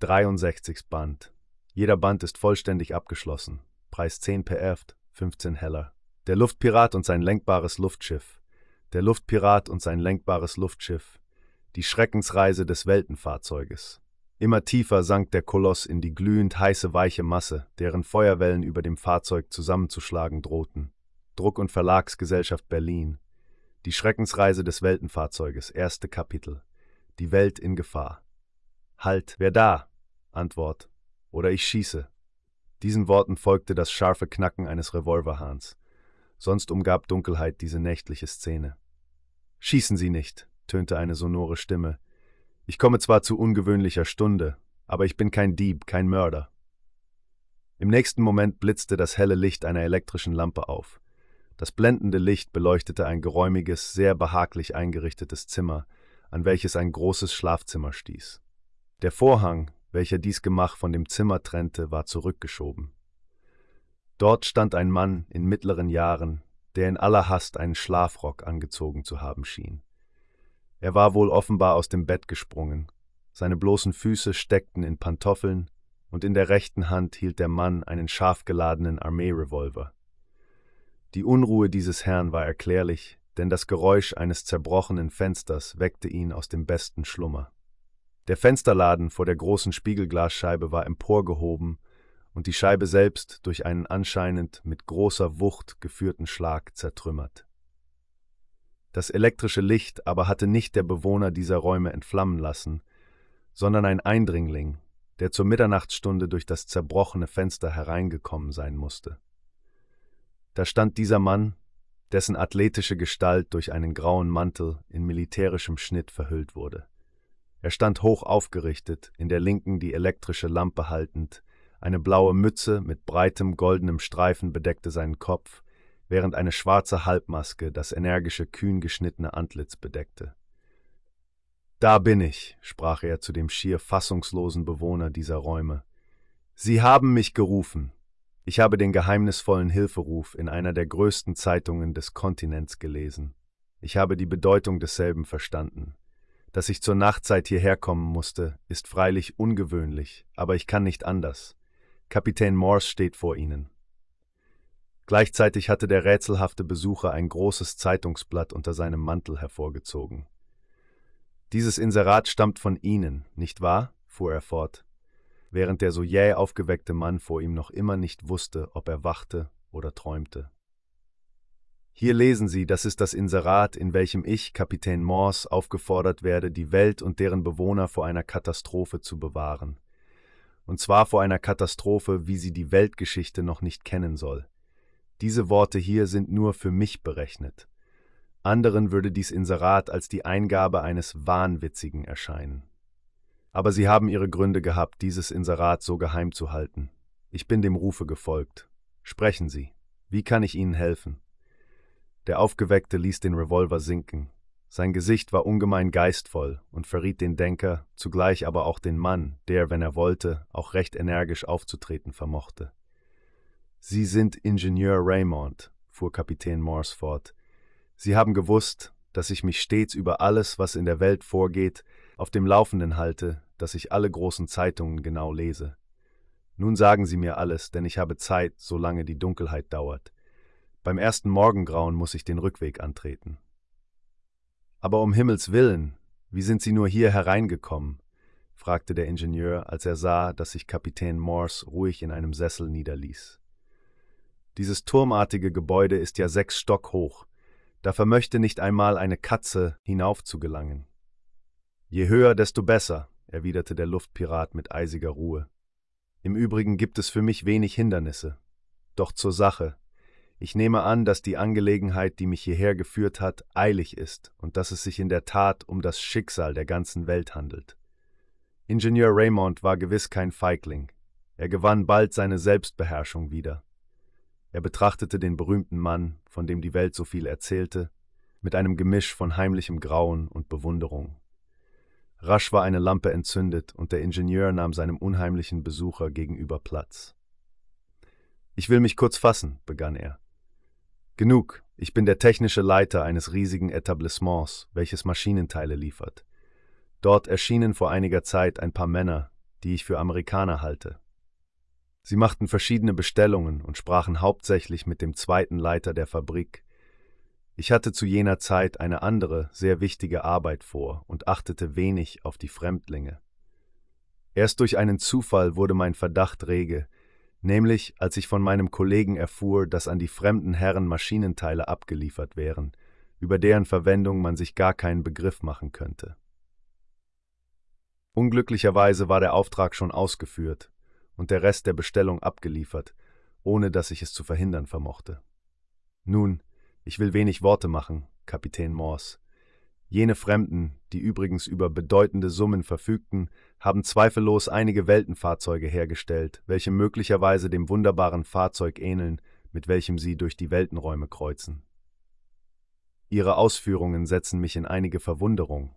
63. Band. Jeder Band ist vollständig abgeschlossen. Preis 10 per Eft, 15 Heller. Der Luftpirat und sein lenkbares Luftschiff. Der Luftpirat und sein lenkbares Luftschiff. Die Schreckensreise des Weltenfahrzeuges. Immer tiefer sank der Koloss in die glühend heiße weiche Masse, deren Feuerwellen über dem Fahrzeug zusammenzuschlagen drohten. Druck- und Verlagsgesellschaft Berlin. Die Schreckensreise des Weltenfahrzeuges, erste Kapitel. Die Welt in Gefahr. Halt, wer da? Antwort. Oder ich schieße. Diesen Worten folgte das scharfe Knacken eines Revolverhahns. Sonst umgab Dunkelheit diese nächtliche Szene. Schießen Sie nicht, tönte eine sonore Stimme. Ich komme zwar zu ungewöhnlicher Stunde, aber ich bin kein Dieb, kein Mörder. Im nächsten Moment blitzte das helle Licht einer elektrischen Lampe auf. Das blendende Licht beleuchtete ein geräumiges, sehr behaglich eingerichtetes Zimmer, an welches ein großes Schlafzimmer stieß. Der Vorhang, welcher dies Gemach von dem Zimmer trennte, war zurückgeschoben. Dort stand ein Mann in mittleren Jahren, der in aller Hast einen Schlafrock angezogen zu haben schien. Er war wohl offenbar aus dem Bett gesprungen, seine bloßen Füße steckten in Pantoffeln, und in der rechten Hand hielt der Mann einen scharf geladenen Armeerevolver. Die Unruhe dieses Herrn war erklärlich, denn das Geräusch eines zerbrochenen Fensters weckte ihn aus dem besten Schlummer. Der Fensterladen vor der großen Spiegelglasscheibe war emporgehoben und die Scheibe selbst durch einen anscheinend mit großer Wucht geführten Schlag zertrümmert. Das elektrische Licht aber hatte nicht der Bewohner dieser Räume entflammen lassen, sondern ein Eindringling, der zur Mitternachtsstunde durch das zerbrochene Fenster hereingekommen sein musste. Da stand dieser Mann, dessen athletische Gestalt durch einen grauen Mantel in militärischem Schnitt verhüllt wurde. Er stand hoch aufgerichtet, in der linken die elektrische Lampe haltend, eine blaue Mütze mit breitem goldenem Streifen bedeckte seinen Kopf, während eine schwarze Halbmaske das energische, kühn geschnittene Antlitz bedeckte. Da bin ich, sprach er zu dem schier fassungslosen Bewohner dieser Räume. Sie haben mich gerufen. Ich habe den geheimnisvollen Hilferuf in einer der größten Zeitungen des Kontinents gelesen. Ich habe die Bedeutung desselben verstanden. Dass ich zur Nachtzeit hierher kommen musste, ist freilich ungewöhnlich, aber ich kann nicht anders. Kapitän Morse steht vor Ihnen. Gleichzeitig hatte der rätselhafte Besucher ein großes Zeitungsblatt unter seinem Mantel hervorgezogen. Dieses Inserat stammt von Ihnen, nicht wahr? fuhr er fort, während der so jäh aufgeweckte Mann vor ihm noch immer nicht wusste, ob er wachte oder träumte. Hier lesen Sie, das ist das Inserat, in welchem ich, Kapitän Morse, aufgefordert werde, die Welt und deren Bewohner vor einer Katastrophe zu bewahren. Und zwar vor einer Katastrophe, wie sie die Weltgeschichte noch nicht kennen soll. Diese Worte hier sind nur für mich berechnet. Anderen würde dies Inserat als die Eingabe eines Wahnwitzigen erscheinen. Aber sie haben ihre Gründe gehabt, dieses Inserat so geheim zu halten. Ich bin dem Rufe gefolgt. Sprechen Sie. Wie kann ich Ihnen helfen? Der Aufgeweckte ließ den Revolver sinken. Sein Gesicht war ungemein geistvoll und verriet den Denker, zugleich aber auch den Mann, der, wenn er wollte, auch recht energisch aufzutreten vermochte. Sie sind Ingenieur Raymond, fuhr Kapitän Morse fort. Sie haben gewusst, dass ich mich stets über alles, was in der Welt vorgeht, auf dem Laufenden halte, dass ich alle großen Zeitungen genau lese. Nun sagen Sie mir alles, denn ich habe Zeit, solange die Dunkelheit dauert. Beim ersten Morgengrauen muss ich den Rückweg antreten. Aber um Himmels willen, wie sind Sie nur hier hereingekommen? fragte der Ingenieur, als er sah, dass sich Kapitän Morse ruhig in einem Sessel niederließ. Dieses turmartige Gebäude ist ja sechs Stock hoch, da vermöchte nicht einmal eine Katze hinauf zu gelangen. Je höher, desto besser, erwiderte der Luftpirat mit eisiger Ruhe. Im Übrigen gibt es für mich wenig Hindernisse. Doch zur Sache, ich nehme an, dass die Angelegenheit, die mich hierher geführt hat, eilig ist und dass es sich in der Tat um das Schicksal der ganzen Welt handelt. Ingenieur Raymond war gewiss kein Feigling. Er gewann bald seine Selbstbeherrschung wieder. Er betrachtete den berühmten Mann, von dem die Welt so viel erzählte, mit einem Gemisch von heimlichem Grauen und Bewunderung. Rasch war eine Lampe entzündet und der Ingenieur nahm seinem unheimlichen Besucher gegenüber Platz. Ich will mich kurz fassen, begann er. Genug, ich bin der technische Leiter eines riesigen Etablissements, welches Maschinenteile liefert. Dort erschienen vor einiger Zeit ein paar Männer, die ich für Amerikaner halte. Sie machten verschiedene Bestellungen und sprachen hauptsächlich mit dem zweiten Leiter der Fabrik. Ich hatte zu jener Zeit eine andere, sehr wichtige Arbeit vor und achtete wenig auf die Fremdlinge. Erst durch einen Zufall wurde mein Verdacht rege, nämlich als ich von meinem Kollegen erfuhr, dass an die fremden Herren Maschinenteile abgeliefert wären, über deren Verwendung man sich gar keinen Begriff machen könnte. Unglücklicherweise war der Auftrag schon ausgeführt und der Rest der Bestellung abgeliefert, ohne dass ich es zu verhindern vermochte. Nun, ich will wenig Worte machen, Kapitän Morse. Jene Fremden, die übrigens über bedeutende Summen verfügten, haben zweifellos einige Weltenfahrzeuge hergestellt, welche möglicherweise dem wunderbaren Fahrzeug ähneln, mit welchem sie durch die Weltenräume kreuzen. Ihre Ausführungen setzen mich in einige Verwunderung,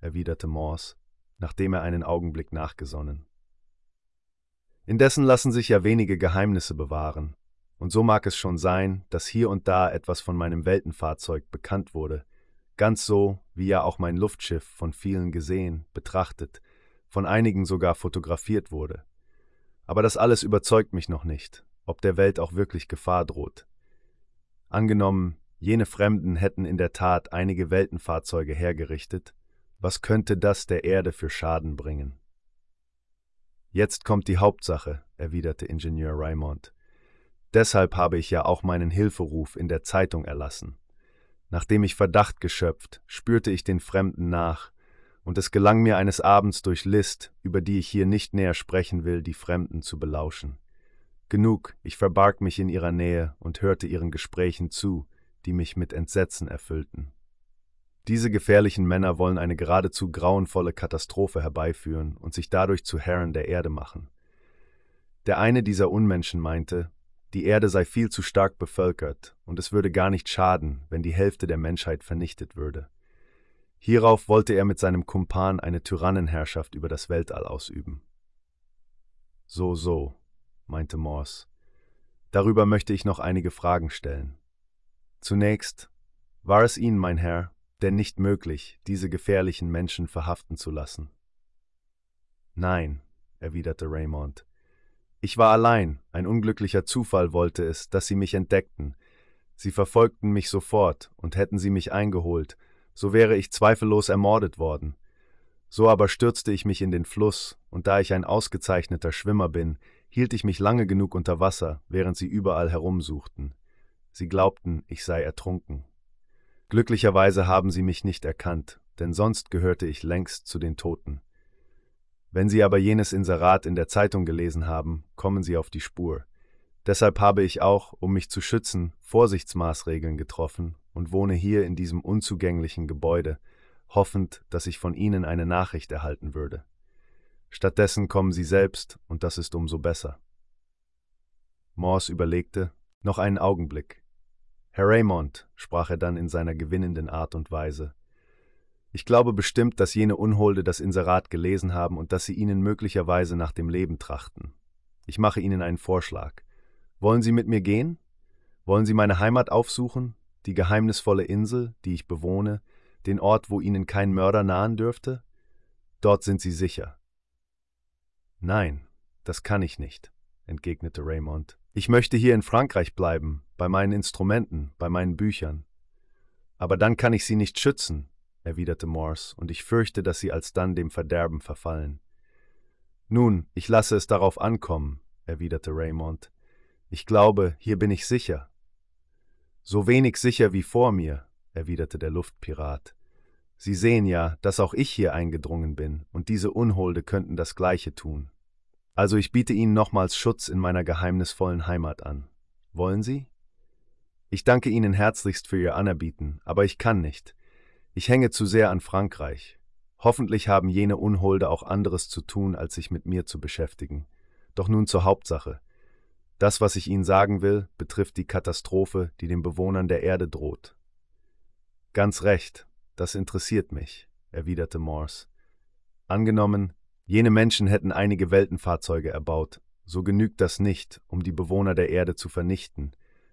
erwiderte Morse nachdem er einen Augenblick nachgesonnen. Indessen lassen sich ja wenige Geheimnisse bewahren, und so mag es schon sein, dass hier und da etwas von meinem Weltenfahrzeug bekannt wurde, ganz so, wie ja auch mein Luftschiff von vielen gesehen, betrachtet, von einigen sogar fotografiert wurde. Aber das alles überzeugt mich noch nicht, ob der Welt auch wirklich Gefahr droht. Angenommen, jene Fremden hätten in der Tat einige Weltenfahrzeuge hergerichtet, was könnte das der Erde für Schaden bringen? Jetzt kommt die Hauptsache, erwiderte Ingenieur Raymond. Deshalb habe ich ja auch meinen Hilferuf in der Zeitung erlassen. Nachdem ich Verdacht geschöpft, spürte ich den Fremden nach, und es gelang mir eines Abends durch List, über die ich hier nicht näher sprechen will, die Fremden zu belauschen. Genug, ich verbarg mich in ihrer Nähe und hörte ihren Gesprächen zu, die mich mit Entsetzen erfüllten. Diese gefährlichen Männer wollen eine geradezu grauenvolle Katastrophe herbeiführen und sich dadurch zu Herren der Erde machen. Der eine dieser Unmenschen meinte, die Erde sei viel zu stark bevölkert und es würde gar nicht schaden, wenn die Hälfte der Menschheit vernichtet würde. Hierauf wollte er mit seinem Kumpan eine Tyrannenherrschaft über das Weltall ausüben. So, so, meinte Morse. Darüber möchte ich noch einige Fragen stellen. Zunächst, war es Ihnen, mein Herr, denn nicht möglich, diese gefährlichen Menschen verhaften zu lassen. Nein, erwiderte Raymond. Ich war allein, ein unglücklicher Zufall wollte es, dass sie mich entdeckten. Sie verfolgten mich sofort, und hätten sie mich eingeholt, so wäre ich zweifellos ermordet worden. So aber stürzte ich mich in den Fluss, und da ich ein ausgezeichneter Schwimmer bin, hielt ich mich lange genug unter Wasser, während sie überall herumsuchten. Sie glaubten, ich sei ertrunken. Glücklicherweise haben sie mich nicht erkannt, denn sonst gehörte ich längst zu den Toten. Wenn Sie aber jenes Inserat in der Zeitung gelesen haben, kommen Sie auf die Spur. Deshalb habe ich auch, um mich zu schützen, Vorsichtsmaßregeln getroffen und wohne hier in diesem unzugänglichen Gebäude, hoffend, dass ich von Ihnen eine Nachricht erhalten würde. Stattdessen kommen Sie selbst, und das ist umso besser. Morse überlegte, noch einen Augenblick, Herr Raymond, sprach er dann in seiner gewinnenden Art und Weise, ich glaube bestimmt, dass jene Unholde das Inserat gelesen haben und dass sie Ihnen möglicherweise nach dem Leben trachten. Ich mache Ihnen einen Vorschlag. Wollen Sie mit mir gehen? Wollen Sie meine Heimat aufsuchen, die geheimnisvolle Insel, die ich bewohne, den Ort, wo Ihnen kein Mörder nahen dürfte? Dort sind Sie sicher. Nein, das kann ich nicht, entgegnete Raymond. Ich möchte hier in Frankreich bleiben, bei meinen Instrumenten, bei meinen Büchern. Aber dann kann ich sie nicht schützen, erwiderte Morse, und ich fürchte, dass sie alsdann dem Verderben verfallen. Nun, ich lasse es darauf ankommen, erwiderte Raymond. Ich glaube, hier bin ich sicher. So wenig sicher wie vor mir, erwiderte der Luftpirat. Sie sehen ja, dass auch ich hier eingedrungen bin, und diese Unholde könnten das gleiche tun. Also ich biete Ihnen nochmals Schutz in meiner geheimnisvollen Heimat an. Wollen Sie? Ich danke Ihnen herzlichst für Ihr Anerbieten, aber ich kann nicht. Ich hänge zu sehr an Frankreich. Hoffentlich haben jene Unholde auch anderes zu tun, als sich mit mir zu beschäftigen. Doch nun zur Hauptsache. Das, was ich Ihnen sagen will, betrifft die Katastrophe, die den Bewohnern der Erde droht. Ganz recht, das interessiert mich, erwiderte Morse. Angenommen, Jene Menschen hätten einige Weltenfahrzeuge erbaut, so genügt das nicht, um die Bewohner der Erde zu vernichten.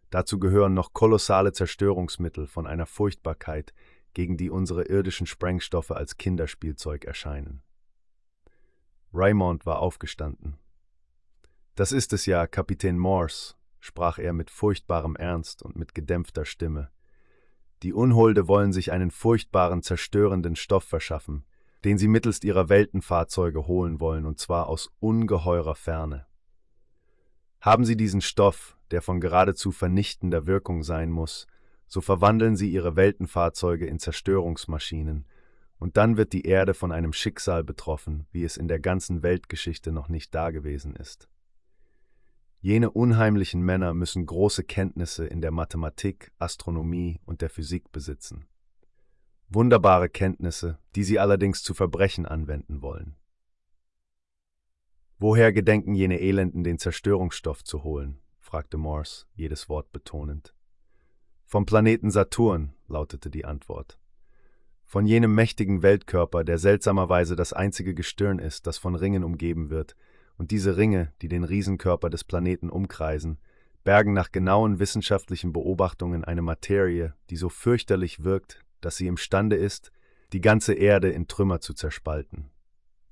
Dazu gehören noch kolossale Zerstörungsmittel von einer Raymond war aufgestanden. Das ist es ja, Kapitän Morse, sprach er mit furchtbarem Ernst und mit gedämpfter Stimme. Die Unholde wollen sich einen furchtbaren, zerstörenden Stoff verschaffen, den sie mittelst ihrer Weltenfahrzeuge holen wollen, und zwar aus ungeheurer Ferne. Haben sie diesen Stoff, der von geradezu vernichtender Wirkung sein muss, so verwandeln sie ihre Weltenfahrzeuge in Zerstörungsmaschinen, und dann wird die Erde von einem Schicksal betroffen, wie es in der ganzen Weltgeschichte noch nicht dagewesen ist. Jene unheimlichen Männer müssen große Kenntnisse in der Mathematik, Astronomie und der Physik besitzen. Wunderbare Kenntnisse, die sie allerdings zu Verbrechen anwenden wollen. Woher gedenken jene Elenden den Zerstörungsstoff zu holen? fragte Morse, jedes Wort betonend. Vom Planeten Saturn, lautete die Antwort. Von jenem mächtigen Weltkörper, der seltsamerweise das einzige Gestirn ist, das von Ringen umgeben wird, und diese Ringe, die den Riesenkörper des Planeten umkreisen, bergen nach genauen wissenschaftlichen Beobachtungen eine Materie, die so fürchterlich wirkt, dass sie imstande ist, die ganze Erde in Trümmer zu zerspalten.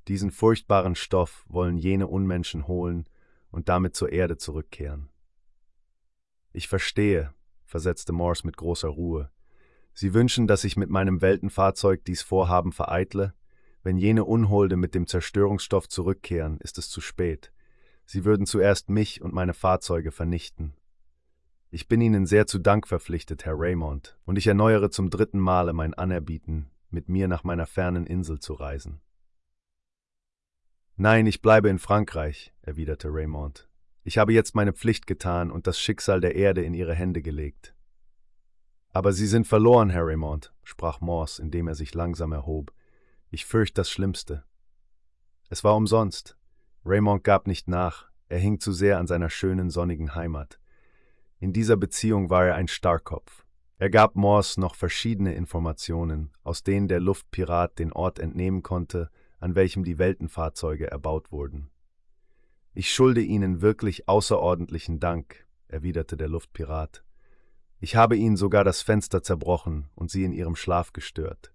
Diesen furchtbaren Stoff wollen jene Unmenschen holen und damit zur Erde zurückkehren. Ich verstehe, versetzte Morse mit großer Ruhe. Sie wünschen, dass ich mit meinem Weltenfahrzeug dies Vorhaben vereitle? Wenn jene Unholde mit dem Zerstörungsstoff zurückkehren, ist es zu spät. Sie würden zuerst mich und meine Fahrzeuge vernichten. Ich bin Ihnen sehr zu Dank verpflichtet, Herr Raymond, und ich erneuere zum dritten Male mein Anerbieten, mit mir nach meiner fernen Insel zu reisen. Nein, ich bleibe in Frankreich, erwiderte Raymond. Ich habe jetzt meine Pflicht getan und das Schicksal der Erde in Ihre Hände gelegt. Aber Sie sind verloren, Herr Raymond, sprach Morse, indem er sich langsam erhob. Ich fürchte das Schlimmste. Es war umsonst. Raymond gab nicht nach, er hing zu sehr an seiner schönen, sonnigen Heimat. In dieser Beziehung war er ein Starrkopf. Er gab Morse noch verschiedene Informationen, aus denen der Luftpirat den Ort entnehmen konnte, an welchem die Weltenfahrzeuge erbaut wurden. Ich schulde Ihnen wirklich außerordentlichen Dank, erwiderte der Luftpirat. Ich habe Ihnen sogar das Fenster zerbrochen und Sie in Ihrem Schlaf gestört.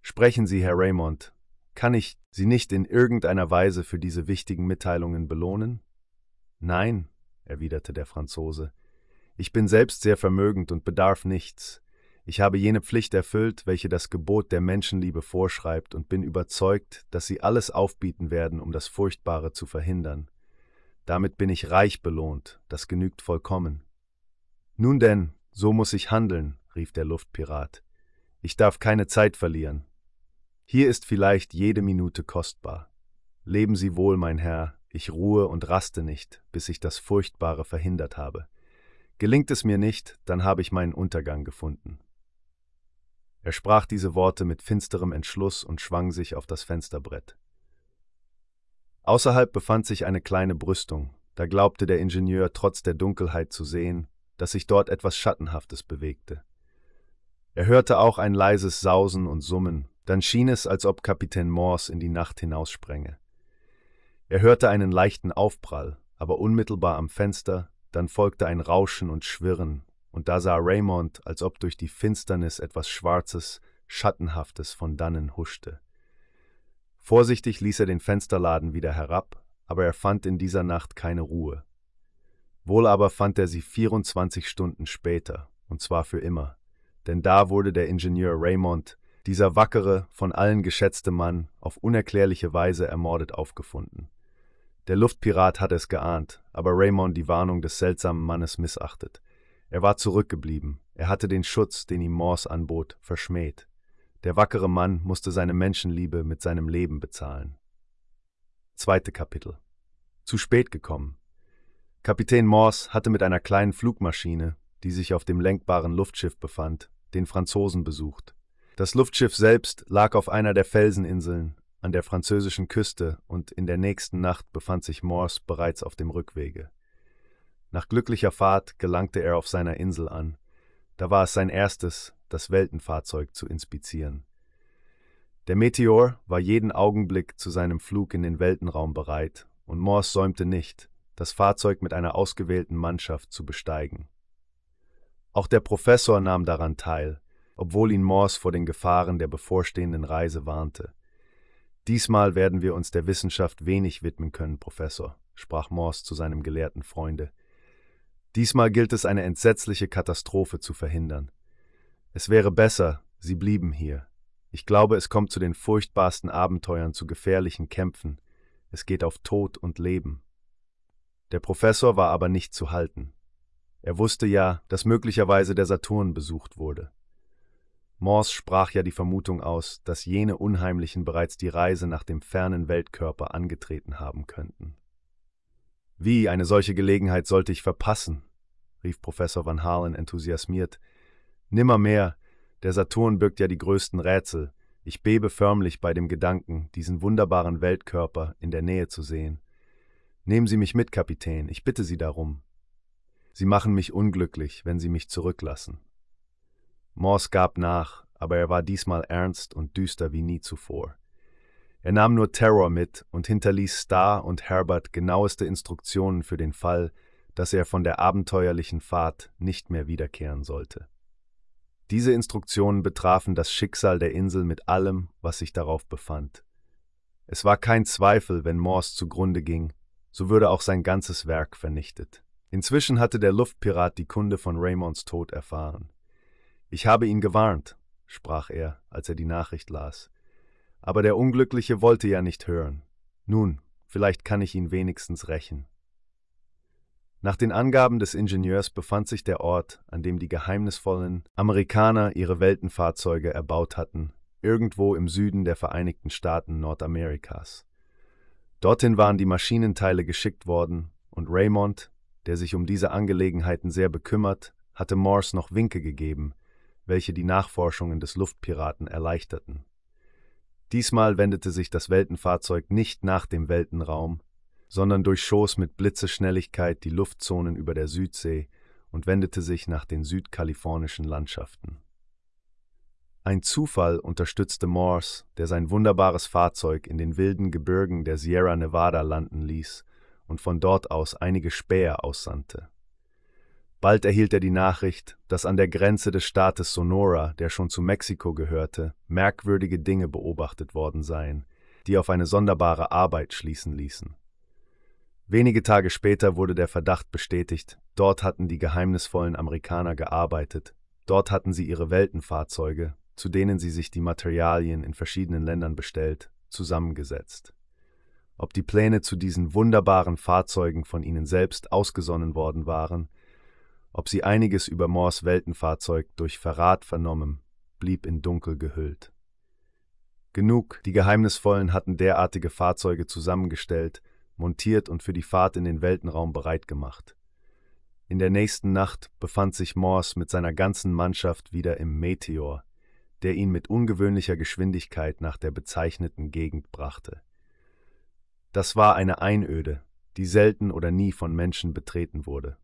Sprechen Sie, Herr Raymond, kann ich Sie nicht in irgendeiner Weise für diese wichtigen Mitteilungen belohnen? Nein, erwiderte der Franzose. Ich bin selbst sehr vermögend und bedarf nichts. Ich habe jene Pflicht erfüllt, welche das Gebot der Menschenliebe vorschreibt, und bin überzeugt, dass Sie alles aufbieten werden, um das Furchtbare zu verhindern. Damit bin ich reich belohnt, das genügt vollkommen. Nun denn, so muss ich handeln, rief der Luftpirat. Ich darf keine Zeit verlieren. Hier ist vielleicht jede Minute kostbar. Leben Sie wohl, mein Herr, ich ruhe und raste nicht, bis ich das Furchtbare verhindert habe. Gelingt es mir nicht, dann habe ich meinen Untergang gefunden. Er sprach diese Worte mit finsterem Entschluss und schwang sich auf das Fensterbrett. Außerhalb befand sich eine kleine Brüstung, da glaubte der Ingenieur trotz der Dunkelheit zu sehen, dass sich dort etwas Schattenhaftes bewegte. Er hörte auch ein leises Sausen und Summen, dann schien es, als ob Kapitän Morse in die Nacht hinaussprenge. Er hörte einen leichten Aufprall, aber unmittelbar am Fenster, dann folgte ein Rauschen und Schwirren, und da sah Raymond, als ob durch die Finsternis etwas Schwarzes, Schattenhaftes von dannen huschte. Vorsichtig ließ er den Fensterladen wieder herab, aber er fand in dieser Nacht keine Ruhe. Wohl aber fand er sie 24 Stunden später, und zwar für immer, denn da wurde der Ingenieur Raymond dieser wackere, von allen geschätzte Mann auf unerklärliche Weise ermordet aufgefunden. Der Luftpirat hatte es geahnt, aber Raymond die Warnung des seltsamen Mannes missachtet. Er war zurückgeblieben, er hatte den Schutz, den ihm Morse anbot, verschmäht. Der wackere Mann musste seine Menschenliebe mit seinem Leben bezahlen. Zweite Kapitel Zu spät gekommen. Kapitän Morse hatte mit einer kleinen Flugmaschine, die sich auf dem lenkbaren Luftschiff befand, den Franzosen besucht. Das Luftschiff selbst lag auf einer der Felseninseln an der französischen Küste und in der nächsten Nacht befand sich Morse bereits auf dem Rückwege. Nach glücklicher Fahrt gelangte er auf seiner Insel an. Da war es sein erstes, das Weltenfahrzeug zu inspizieren. Der Meteor war jeden Augenblick zu seinem Flug in den Weltenraum bereit, und Morse säumte nicht, das Fahrzeug mit einer ausgewählten Mannschaft zu besteigen. Auch der Professor nahm daran teil, obwohl ihn Morse vor den Gefahren der bevorstehenden Reise warnte. Diesmal werden wir uns der Wissenschaft wenig widmen können, Professor, sprach Morse zu seinem gelehrten Freunde. Diesmal gilt es, eine entsetzliche Katastrophe zu verhindern. Es wäre besser, Sie blieben hier. Ich glaube, es kommt zu den furchtbarsten Abenteuern, zu gefährlichen Kämpfen. Es geht auf Tod und Leben. Der Professor war aber nicht zu halten. Er wusste ja, dass möglicherweise der Saturn besucht wurde. Morse sprach ja die Vermutung aus, dass jene Unheimlichen bereits die Reise nach dem fernen Weltkörper angetreten haben könnten. Wie eine solche Gelegenheit sollte ich verpassen? rief Professor Van Halen enthusiasmiert. Nimmermehr, der Saturn birgt ja die größten Rätsel. Ich bebe förmlich bei dem Gedanken, diesen wunderbaren Weltkörper in der Nähe zu sehen. Nehmen Sie mich mit, Kapitän, ich bitte Sie darum. Sie machen mich unglücklich, wenn Sie mich zurücklassen. Morse gab nach, aber er war diesmal ernst und düster wie nie zuvor. Er nahm nur Terror mit und hinterließ Starr und Herbert genaueste Instruktionen für den Fall, dass er von der abenteuerlichen Fahrt nicht mehr wiederkehren sollte. Diese Instruktionen betrafen das Schicksal der Insel mit allem, was sich darauf befand. Es war kein Zweifel, wenn Morse zugrunde ging, so würde auch sein ganzes Werk vernichtet. Inzwischen hatte der Luftpirat die Kunde von Raymonds Tod erfahren. Ich habe ihn gewarnt, sprach er, als er die Nachricht las. Aber der Unglückliche wollte ja nicht hören. Nun, vielleicht kann ich ihn wenigstens rächen. Nach den Angaben des Ingenieurs befand sich der Ort, an dem die geheimnisvollen Amerikaner ihre Weltenfahrzeuge erbaut hatten, irgendwo im Süden der Vereinigten Staaten Nordamerikas. Dorthin waren die Maschinenteile geschickt worden, und Raymond, der sich um diese Angelegenheiten sehr bekümmert, hatte Morse noch Winke gegeben, welche die Nachforschungen des Luftpiraten erleichterten. Diesmal wendete sich das Weltenfahrzeug nicht nach dem Weltenraum, sondern durchschoss mit Blitzeschnelligkeit die Luftzonen über der Südsee und wendete sich nach den südkalifornischen Landschaften. Ein Zufall unterstützte Morse, der sein wunderbares Fahrzeug in den wilden Gebirgen der Sierra Nevada landen ließ und von dort aus einige Späher aussandte. Bald erhielt er die Nachricht, dass an der Grenze des Staates Sonora, der schon zu Mexiko gehörte, merkwürdige Dinge beobachtet worden seien, die auf eine sonderbare Arbeit schließen ließen. Wenige Tage später wurde der Verdacht bestätigt, dort hatten die geheimnisvollen Amerikaner gearbeitet, dort hatten sie ihre Weltenfahrzeuge, zu denen sie sich die Materialien in verschiedenen Ländern bestellt, zusammengesetzt. Ob die Pläne zu diesen wunderbaren Fahrzeugen von ihnen selbst ausgesonnen worden waren, ob sie einiges über Moors Weltenfahrzeug durch Verrat vernommen, blieb in Dunkel gehüllt. Genug, die Geheimnisvollen hatten derartige Fahrzeuge zusammengestellt, montiert und für die Fahrt in den Weltenraum bereit gemacht. In der nächsten Nacht befand sich Morse mit seiner ganzen Mannschaft wieder im Meteor, der ihn mit ungewöhnlicher Geschwindigkeit nach der bezeichneten Gegend brachte. Das war eine Einöde, die selten oder nie von Menschen betreten wurde.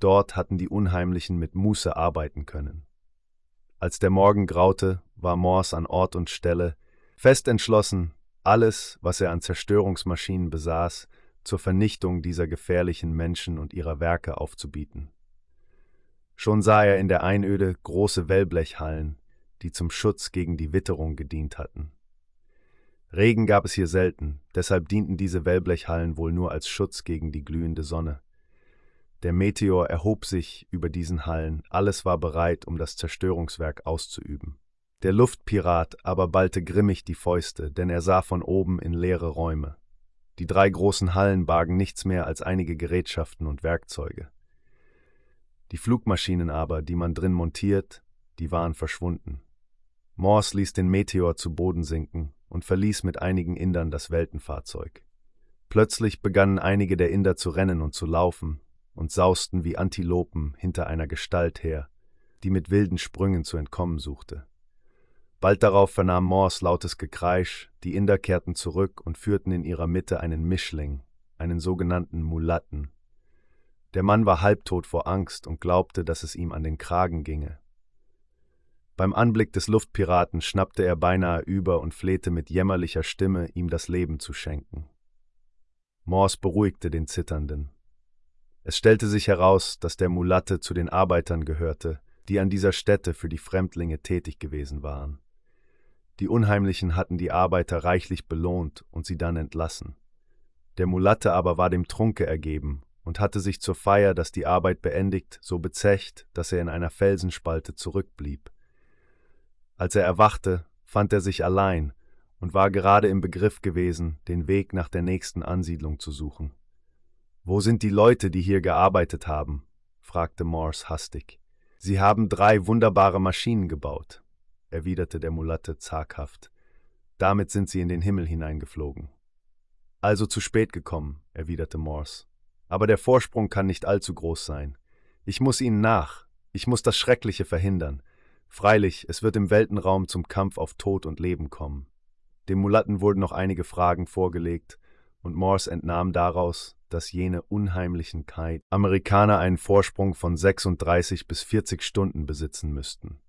Dort hatten die Unheimlichen mit Muße arbeiten können. Als der Morgen graute, war Morse an Ort und Stelle, fest entschlossen, alles, was er an Zerstörungsmaschinen besaß, zur Vernichtung dieser gefährlichen Menschen und ihrer Werke aufzubieten. Schon sah er in der Einöde große Wellblechhallen, die zum Schutz gegen die Witterung gedient hatten. Regen gab es hier selten, deshalb dienten diese Wellblechhallen wohl nur als Schutz gegen die glühende Sonne. Der Meteor erhob sich über diesen Hallen, alles war bereit, um das Zerstörungswerk auszuüben. Der Luftpirat aber ballte grimmig die Fäuste, denn er sah von oben in leere Räume. Die drei großen Hallen bargen nichts mehr als einige Gerätschaften und Werkzeuge. Die Flugmaschinen aber, die man drin montiert, die waren verschwunden. Morse ließ den Meteor zu Boden sinken und verließ mit einigen Indern das Weltenfahrzeug. Plötzlich begannen einige der Inder zu rennen und zu laufen, und sausten wie Antilopen hinter einer Gestalt her, die mit wilden Sprüngen zu entkommen suchte. Bald darauf vernahm Morse lautes Gekreisch, die Inder kehrten zurück und führten in ihrer Mitte einen Mischling, einen sogenannten Mulatten. Der Mann war halbtot vor Angst und glaubte, dass es ihm an den Kragen ginge. Beim Anblick des Luftpiraten schnappte er beinahe über und flehte mit jämmerlicher Stimme, ihm das Leben zu schenken. Morse beruhigte den Zitternden. Es stellte sich heraus, dass der Mulatte zu den Arbeitern gehörte, die an dieser Stätte für die Fremdlinge tätig gewesen waren. Die Unheimlichen hatten die Arbeiter reichlich belohnt und sie dann entlassen. Der Mulatte aber war dem Trunke ergeben und hatte sich zur Feier, dass die Arbeit beendigt, so bezecht, dass er in einer Felsenspalte zurückblieb. Als er erwachte, fand er sich allein und war gerade im Begriff gewesen, den Weg nach der nächsten Ansiedlung zu suchen. Wo sind die Leute, die hier gearbeitet haben? fragte Morse hastig. Sie haben drei wunderbare Maschinen gebaut, erwiderte der Mulatte zaghaft. Damit sind sie in den Himmel hineingeflogen. Also zu spät gekommen, erwiderte Morse. Aber der Vorsprung kann nicht allzu groß sein. Ich muss ihnen nach. Ich muss das Schreckliche verhindern. Freilich, es wird im Weltenraum zum Kampf auf Tod und Leben kommen. Dem Mulatten wurden noch einige Fragen vorgelegt, und Morse entnahm daraus, dass jene unheimlichen Kai Amerikaner einen Vorsprung von 36 bis 40 Stunden besitzen müssten.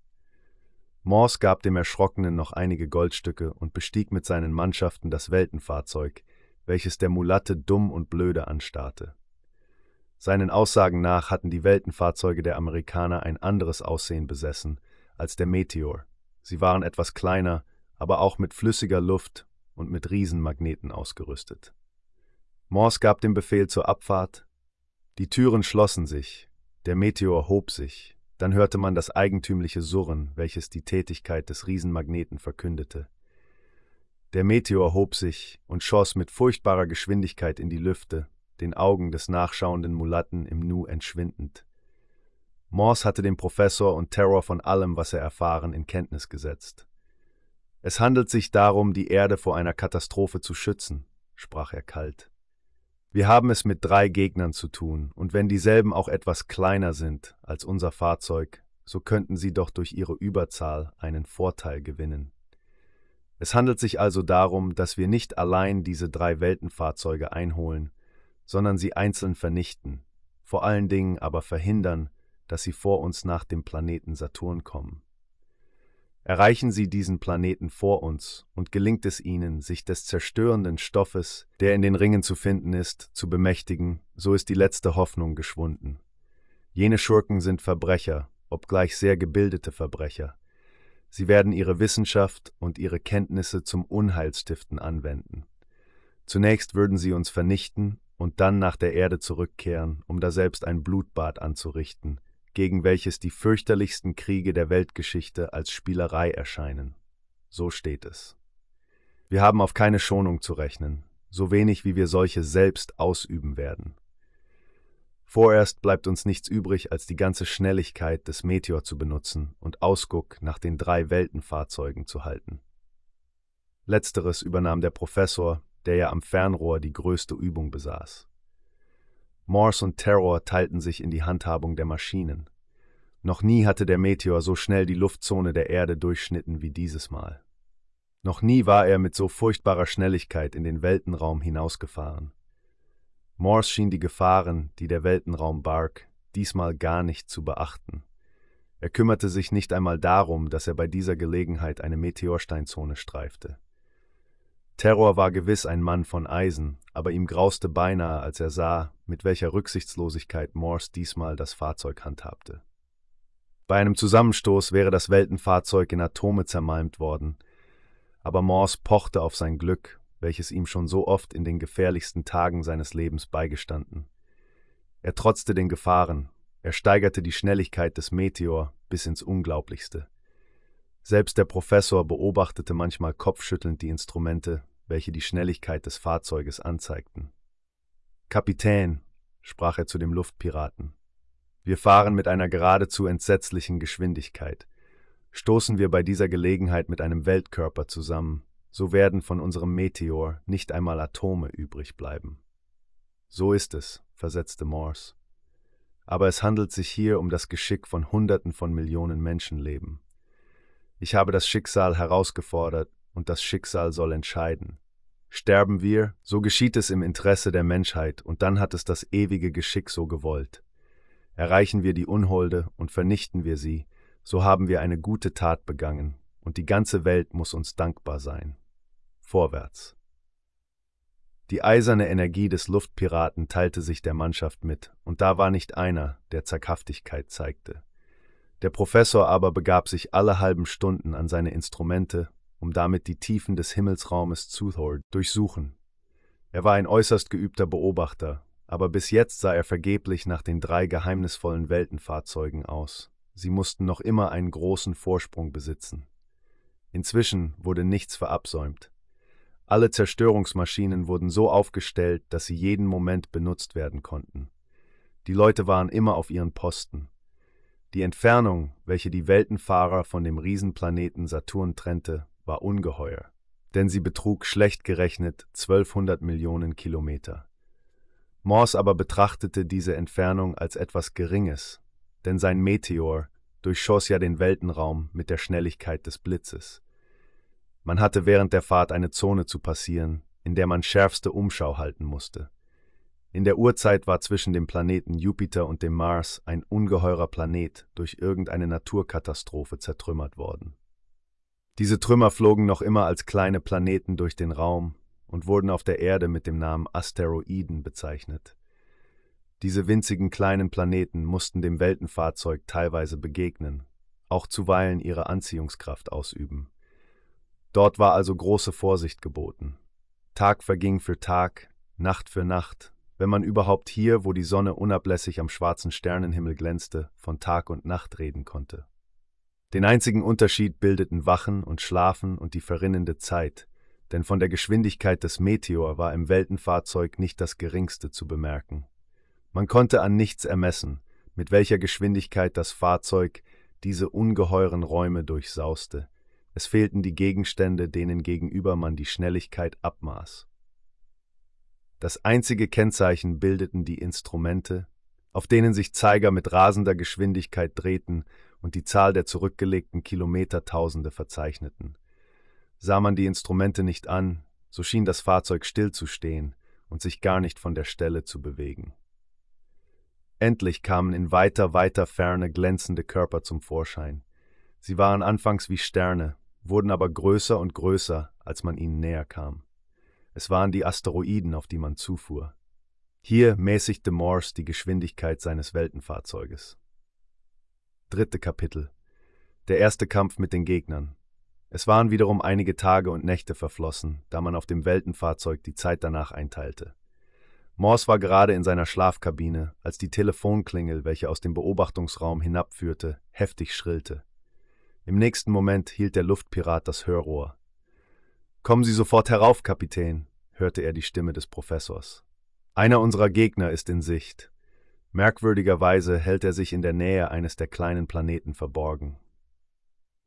Morse gab dem Erschrockenen noch einige Goldstücke und bestieg mit seinen Mannschaften das Weltenfahrzeug, welches der Mulatte dumm und blöde anstarrte. Seinen Aussagen nach hatten die Weltenfahrzeuge der Amerikaner ein anderes Aussehen besessen als der Meteor. Sie waren etwas kleiner, aber auch mit flüssiger Luft und mit Riesenmagneten ausgerüstet. Morse gab den Befehl zur Abfahrt. Die Türen schlossen sich, der Meteor hob sich, dann hörte man das eigentümliche Surren, welches die Tätigkeit des Riesenmagneten verkündete. Der Meteor hob sich und schoss mit furchtbarer Geschwindigkeit in die Lüfte, den Augen des nachschauenden Mulatten im Nu entschwindend. Morse hatte den Professor und Terror von allem, was er erfahren, in Kenntnis gesetzt. Es handelt sich darum, die Erde vor einer Katastrophe zu schützen, sprach er kalt. Wir haben es mit drei Gegnern zu tun, und wenn dieselben auch etwas kleiner sind als unser Fahrzeug, so könnten sie doch durch ihre Überzahl einen Vorteil gewinnen. Es handelt sich also darum, dass wir nicht allein diese drei Weltenfahrzeuge einholen, sondern sie einzeln vernichten, vor allen Dingen aber verhindern, dass sie vor uns nach dem Planeten Saturn kommen. Erreichen sie diesen Planeten vor uns und gelingt es ihnen, sich des zerstörenden Stoffes, der in den Ringen zu finden ist, zu bemächtigen, so ist die letzte Hoffnung geschwunden. Jene Schurken sind Verbrecher, obgleich sehr gebildete Verbrecher. Sie werden ihre Wissenschaft und ihre Kenntnisse zum Unheilstiften anwenden. Zunächst würden sie uns vernichten und dann nach der Erde zurückkehren, um daselbst ein Blutbad anzurichten, gegen welches die fürchterlichsten Kriege der Weltgeschichte als Spielerei erscheinen. So steht es. Wir haben auf keine Schonung zu rechnen, so wenig wie wir solche selbst ausüben werden. Vorerst bleibt uns nichts übrig, als die ganze Schnelligkeit des Meteor zu benutzen und Ausguck nach den drei Weltenfahrzeugen zu halten. Letzteres übernahm der Professor, der ja am Fernrohr die größte Übung besaß. Morse und Terror teilten sich in die Handhabung der Maschinen. Noch nie hatte der Meteor so schnell die Luftzone der Erde durchschnitten wie dieses Mal. Noch nie war er mit so furchtbarer Schnelligkeit in den Weltenraum hinausgefahren. Morse schien die Gefahren, die der Weltenraum barg, diesmal gar nicht zu beachten. Er kümmerte sich nicht einmal darum, dass er bei dieser Gelegenheit eine Meteorsteinzone streifte. Terror war gewiss ein Mann von Eisen, aber ihm grauste beinahe, als er sah, mit welcher Rücksichtslosigkeit Morse diesmal das Fahrzeug handhabte. Bei einem Zusammenstoß wäre das Weltenfahrzeug in Atome zermalmt worden, aber Morse pochte auf sein Glück, welches ihm schon so oft in den gefährlichsten Tagen seines Lebens beigestanden. Er trotzte den Gefahren, er steigerte die Schnelligkeit des Meteor bis ins Unglaublichste. Selbst der Professor beobachtete manchmal kopfschüttelnd die Instrumente, welche die Schnelligkeit des Fahrzeuges anzeigten. Kapitän, sprach er zu dem Luftpiraten, wir fahren mit einer geradezu entsetzlichen Geschwindigkeit. Stoßen wir bei dieser Gelegenheit mit einem Weltkörper zusammen, so werden von unserem Meteor nicht einmal Atome übrig bleiben. So ist es, versetzte Morse. Aber es handelt sich hier um das Geschick von Hunderten von Millionen Menschenleben. Ich habe das Schicksal herausgefordert und das Schicksal soll entscheiden. Sterben wir, so geschieht es im Interesse der Menschheit und dann hat es das ewige Geschick so gewollt. Erreichen wir die Unholde und vernichten wir sie, so haben wir eine gute Tat begangen und die ganze Welt muss uns dankbar sein. Vorwärts. Die eiserne Energie des Luftpiraten teilte sich der Mannschaft mit, und da war nicht einer, der Zaghaftigkeit zeigte. Der Professor aber begab sich alle halben Stunden an seine Instrumente um damit die Tiefen des Himmelsraumes Zuthor durchsuchen. Er war ein äußerst geübter Beobachter, aber bis jetzt sah er vergeblich nach den drei geheimnisvollen Weltenfahrzeugen aus. Sie mussten noch immer einen großen Vorsprung besitzen. Inzwischen wurde nichts verabsäumt. Alle Zerstörungsmaschinen wurden so aufgestellt, dass sie jeden Moment benutzt werden konnten. Die Leute waren immer auf ihren Posten. Die Entfernung, welche die Weltenfahrer von dem Riesenplaneten Saturn trennte, war ungeheuer, denn sie betrug schlecht gerechnet 1200 Millionen Kilometer. Morse aber betrachtete diese Entfernung als etwas Geringes, denn sein Meteor durchschoss ja den Weltenraum mit der Schnelligkeit des Blitzes. Man hatte während der Fahrt eine Zone zu passieren, in der man schärfste Umschau halten musste. In der Urzeit war zwischen dem Planeten Jupiter und dem Mars ein ungeheurer Planet durch irgendeine Naturkatastrophe zertrümmert worden. Diese Trümmer flogen noch immer als kleine Planeten durch den Raum und wurden auf der Erde mit dem Namen Asteroiden bezeichnet. Diese winzigen kleinen Planeten mussten dem Weltenfahrzeug teilweise begegnen, auch zuweilen ihre Anziehungskraft ausüben. Dort war also große Vorsicht geboten. Tag verging für Tag, Nacht für Nacht, wenn man überhaupt hier, wo die Sonne unablässig am schwarzen Sternenhimmel glänzte, von Tag und Nacht reden konnte. Den einzigen Unterschied bildeten Wachen und Schlafen und die verrinnende Zeit, denn von der Geschwindigkeit des Meteor war im Weltenfahrzeug nicht das geringste zu bemerken. Man konnte an nichts ermessen, mit welcher Geschwindigkeit das Fahrzeug diese ungeheuren Räume durchsauste. Es fehlten die Gegenstände, denen gegenüber man die Schnelligkeit abmaß. Das einzige Kennzeichen bildeten die Instrumente, auf denen sich Zeiger mit rasender Geschwindigkeit drehten und die Zahl der zurückgelegten Kilometertausende verzeichneten. Sah man die Instrumente nicht an, so schien das Fahrzeug stillzustehen und sich gar nicht von der Stelle zu bewegen. Endlich kamen in weiter, weiter Ferne glänzende Körper zum Vorschein. Sie waren anfangs wie Sterne, wurden aber größer und größer, als man ihnen näher kam. Es waren die Asteroiden, auf die man zufuhr. Hier mäßigte Morse die Geschwindigkeit seines Weltenfahrzeuges. Dritte Kapitel Der erste Kampf mit den Gegnern. Es waren wiederum einige Tage und Nächte verflossen, da man auf dem Weltenfahrzeug die Zeit danach einteilte. Morse war gerade in seiner Schlafkabine, als die Telefonklingel, welche aus dem Beobachtungsraum hinabführte, heftig schrillte. Im nächsten Moment hielt der Luftpirat das Hörrohr. Kommen Sie sofort herauf, Kapitän, hörte er die Stimme des Professors. Einer unserer Gegner ist in Sicht. Merkwürdigerweise hält er sich in der Nähe eines der kleinen Planeten verborgen.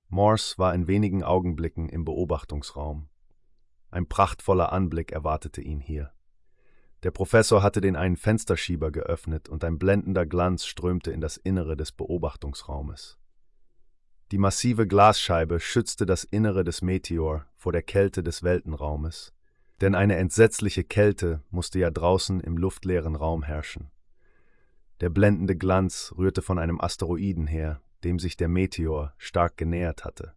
Morse war in wenigen Augenblicken im Beobachtungsraum. Ein prachtvoller Anblick erwartete ihn hier. Der Professor hatte den einen Fensterschieber geöffnet und ein blendender Glanz strömte in das Innere des Beobachtungsraumes. Die massive Glasscheibe schützte das Innere des Meteor vor der Kälte des Weltenraumes, denn eine entsetzliche Kälte musste ja draußen im luftleeren Raum herrschen. Der blendende Glanz rührte von einem Asteroiden her, dem sich der Meteor stark genähert hatte.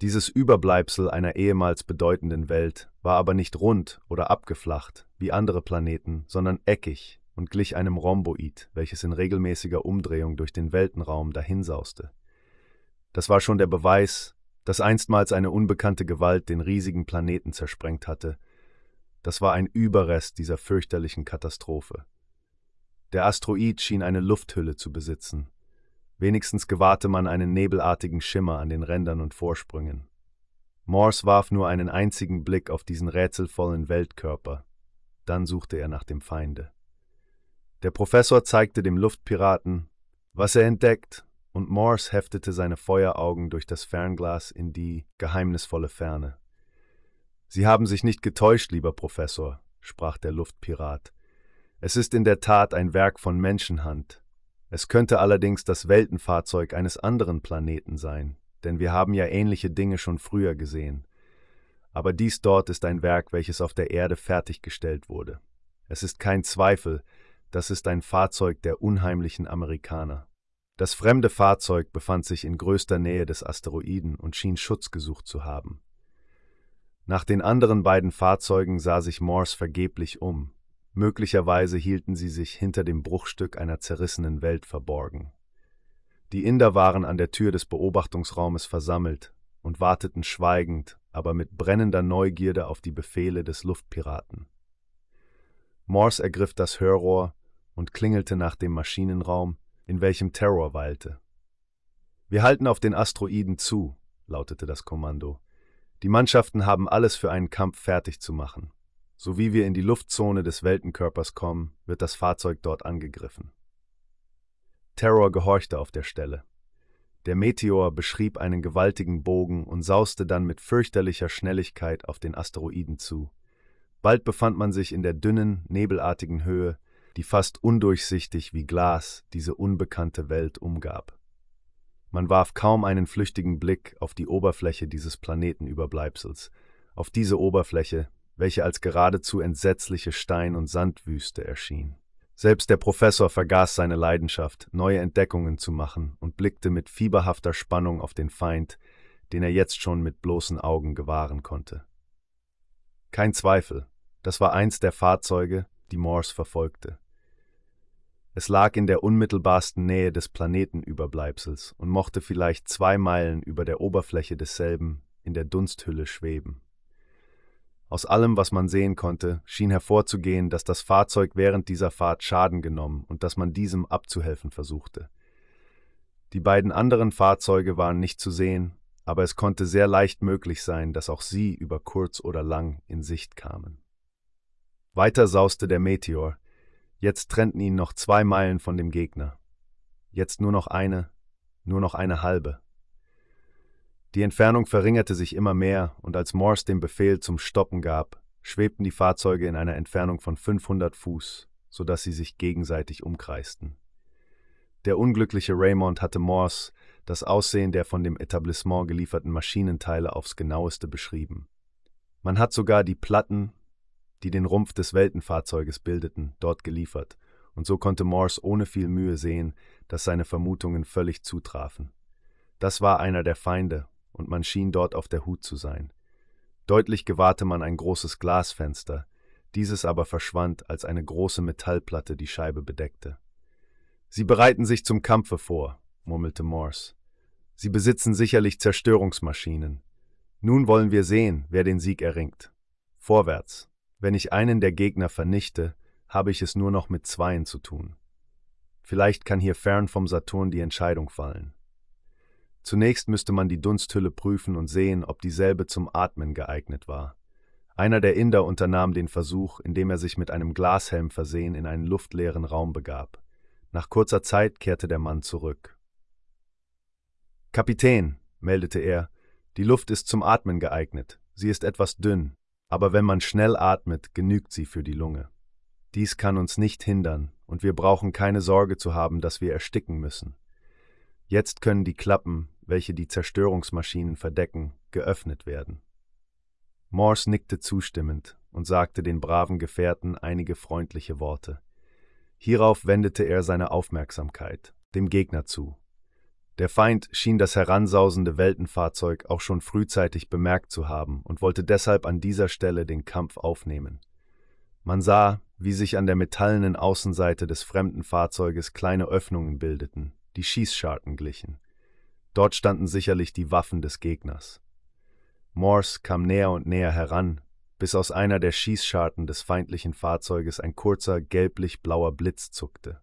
Dieses Überbleibsel einer ehemals bedeutenden Welt war aber nicht rund oder abgeflacht wie andere Planeten, sondern eckig und glich einem Rhomboid, welches in regelmäßiger Umdrehung durch den Weltenraum dahinsauste. Das war schon der Beweis, dass einstmals eine unbekannte Gewalt den riesigen Planeten zersprengt hatte. Das war ein Überrest dieser fürchterlichen Katastrophe. Der Asteroid schien eine Lufthülle zu besitzen. Wenigstens gewahrte man einen nebelartigen Schimmer an den Rändern und Vorsprüngen. Morse warf nur einen einzigen Blick auf diesen rätselvollen Weltkörper. Dann suchte er nach dem Feinde. Der Professor zeigte dem Luftpiraten, was er entdeckt, und Morse heftete seine Feueraugen durch das Fernglas in die geheimnisvolle Ferne. Sie haben sich nicht getäuscht, lieber Professor, sprach der Luftpirat. Es ist in der Tat ein Werk von Menschenhand. Es könnte allerdings das Weltenfahrzeug eines anderen Planeten sein, denn wir haben ja ähnliche Dinge schon früher gesehen. Aber dies dort ist ein Werk, welches auf der Erde fertiggestellt wurde. Es ist kein Zweifel, das ist ein Fahrzeug der unheimlichen Amerikaner. Das fremde Fahrzeug befand sich in größter Nähe des Asteroiden und schien Schutz gesucht zu haben. Nach den anderen beiden Fahrzeugen sah sich Morse vergeblich um, Möglicherweise hielten sie sich hinter dem Bruchstück einer zerrissenen Welt verborgen. Die Inder waren an der Tür des Beobachtungsraumes versammelt, und warteten schweigend, aber mit brennender Neugierde auf die Befehle des Luftpiraten. Morse ergriff das Hörrohr und klingelte nach dem Maschinenraum, in welchem Terror weilte. Wir halten auf den Asteroiden zu, lautete das Kommando. Die Mannschaften haben alles für einen Kampf fertig zu machen. So wie wir in die Luftzone des Weltenkörpers kommen, wird das Fahrzeug dort angegriffen. Terror gehorchte auf der Stelle. Der Meteor beschrieb einen gewaltigen Bogen und sauste dann mit fürchterlicher Schnelligkeit auf den Asteroiden zu. Bald befand man sich in der dünnen, nebelartigen Höhe, die fast undurchsichtig wie Glas diese unbekannte Welt umgab. Man warf kaum einen flüchtigen Blick auf die Oberfläche dieses Planetenüberbleibsels, auf diese Oberfläche, welche als geradezu entsetzliche Stein- und Sandwüste erschien. Selbst der Professor vergaß seine Leidenschaft, neue Entdeckungen zu machen und blickte mit fieberhafter Spannung auf den Feind, den er jetzt schon mit bloßen Augen gewahren konnte. Kein Zweifel, das war eins der Fahrzeuge, die Morse verfolgte. Es lag in der unmittelbarsten Nähe des Planetenüberbleibsels und mochte vielleicht zwei Meilen über der Oberfläche desselben in der Dunsthülle schweben. Aus allem, was man sehen konnte, schien hervorzugehen, dass das Fahrzeug während dieser Fahrt Schaden genommen und dass man diesem abzuhelfen versuchte. Die beiden anderen Fahrzeuge waren nicht zu sehen, aber es konnte sehr leicht möglich sein, dass auch sie über kurz oder lang in Sicht kamen. Weiter sauste der Meteor, Jetzt trennten ihn noch zwei Meilen von dem Gegner. Jetzt nur noch eine, nur noch eine halbe. Die Entfernung verringerte sich immer mehr, und als Morse den Befehl zum Stoppen gab, schwebten die Fahrzeuge in einer Entfernung von 500 Fuß, so dass sie sich gegenseitig umkreisten. Der unglückliche Raymond hatte Morse das Aussehen der von dem Etablissement gelieferten Maschinenteile aufs genaueste beschrieben. Man hat sogar die Platten, die den Rumpf des Weltenfahrzeuges bildeten, dort geliefert, und so konnte Morse ohne viel Mühe sehen, dass seine Vermutungen völlig zutrafen. Das war einer der Feinde, und man schien dort auf der Hut zu sein. Deutlich gewahrte man ein großes Glasfenster, dieses aber verschwand, als eine große Metallplatte die Scheibe bedeckte. Sie bereiten sich zum Kampfe vor, murmelte Morse. Sie besitzen sicherlich Zerstörungsmaschinen. Nun wollen wir sehen, wer den Sieg erringt. Vorwärts. Wenn ich einen der Gegner vernichte, habe ich es nur noch mit zweien zu tun. Vielleicht kann hier fern vom Saturn die Entscheidung fallen. Zunächst müsste man die Dunsthülle prüfen und sehen, ob dieselbe zum Atmen geeignet war. Einer der Inder unternahm den Versuch, indem er sich mit einem Glashelm versehen in einen luftleeren Raum begab. Nach kurzer Zeit kehrte der Mann zurück. Kapitän, meldete er, die Luft ist zum Atmen geeignet. Sie ist etwas dünn aber wenn man schnell atmet, genügt sie für die Lunge. Dies kann uns nicht hindern, und wir brauchen keine Sorge zu haben, dass wir ersticken müssen. Jetzt können die Klappen, welche die Zerstörungsmaschinen verdecken, geöffnet werden. Morse nickte zustimmend und sagte den braven Gefährten einige freundliche Worte. Hierauf wendete er seine Aufmerksamkeit dem Gegner zu. Der Feind schien das heransausende Weltenfahrzeug auch schon frühzeitig bemerkt zu haben und wollte deshalb an dieser Stelle den Kampf aufnehmen. Man sah, wie sich an der metallenen Außenseite des fremden Fahrzeuges kleine Öffnungen bildeten, die Schießscharten glichen. Dort standen sicherlich die Waffen des Gegners. Morse kam näher und näher heran, bis aus einer der Schießscharten des feindlichen Fahrzeuges ein kurzer gelblich-blauer Blitz zuckte.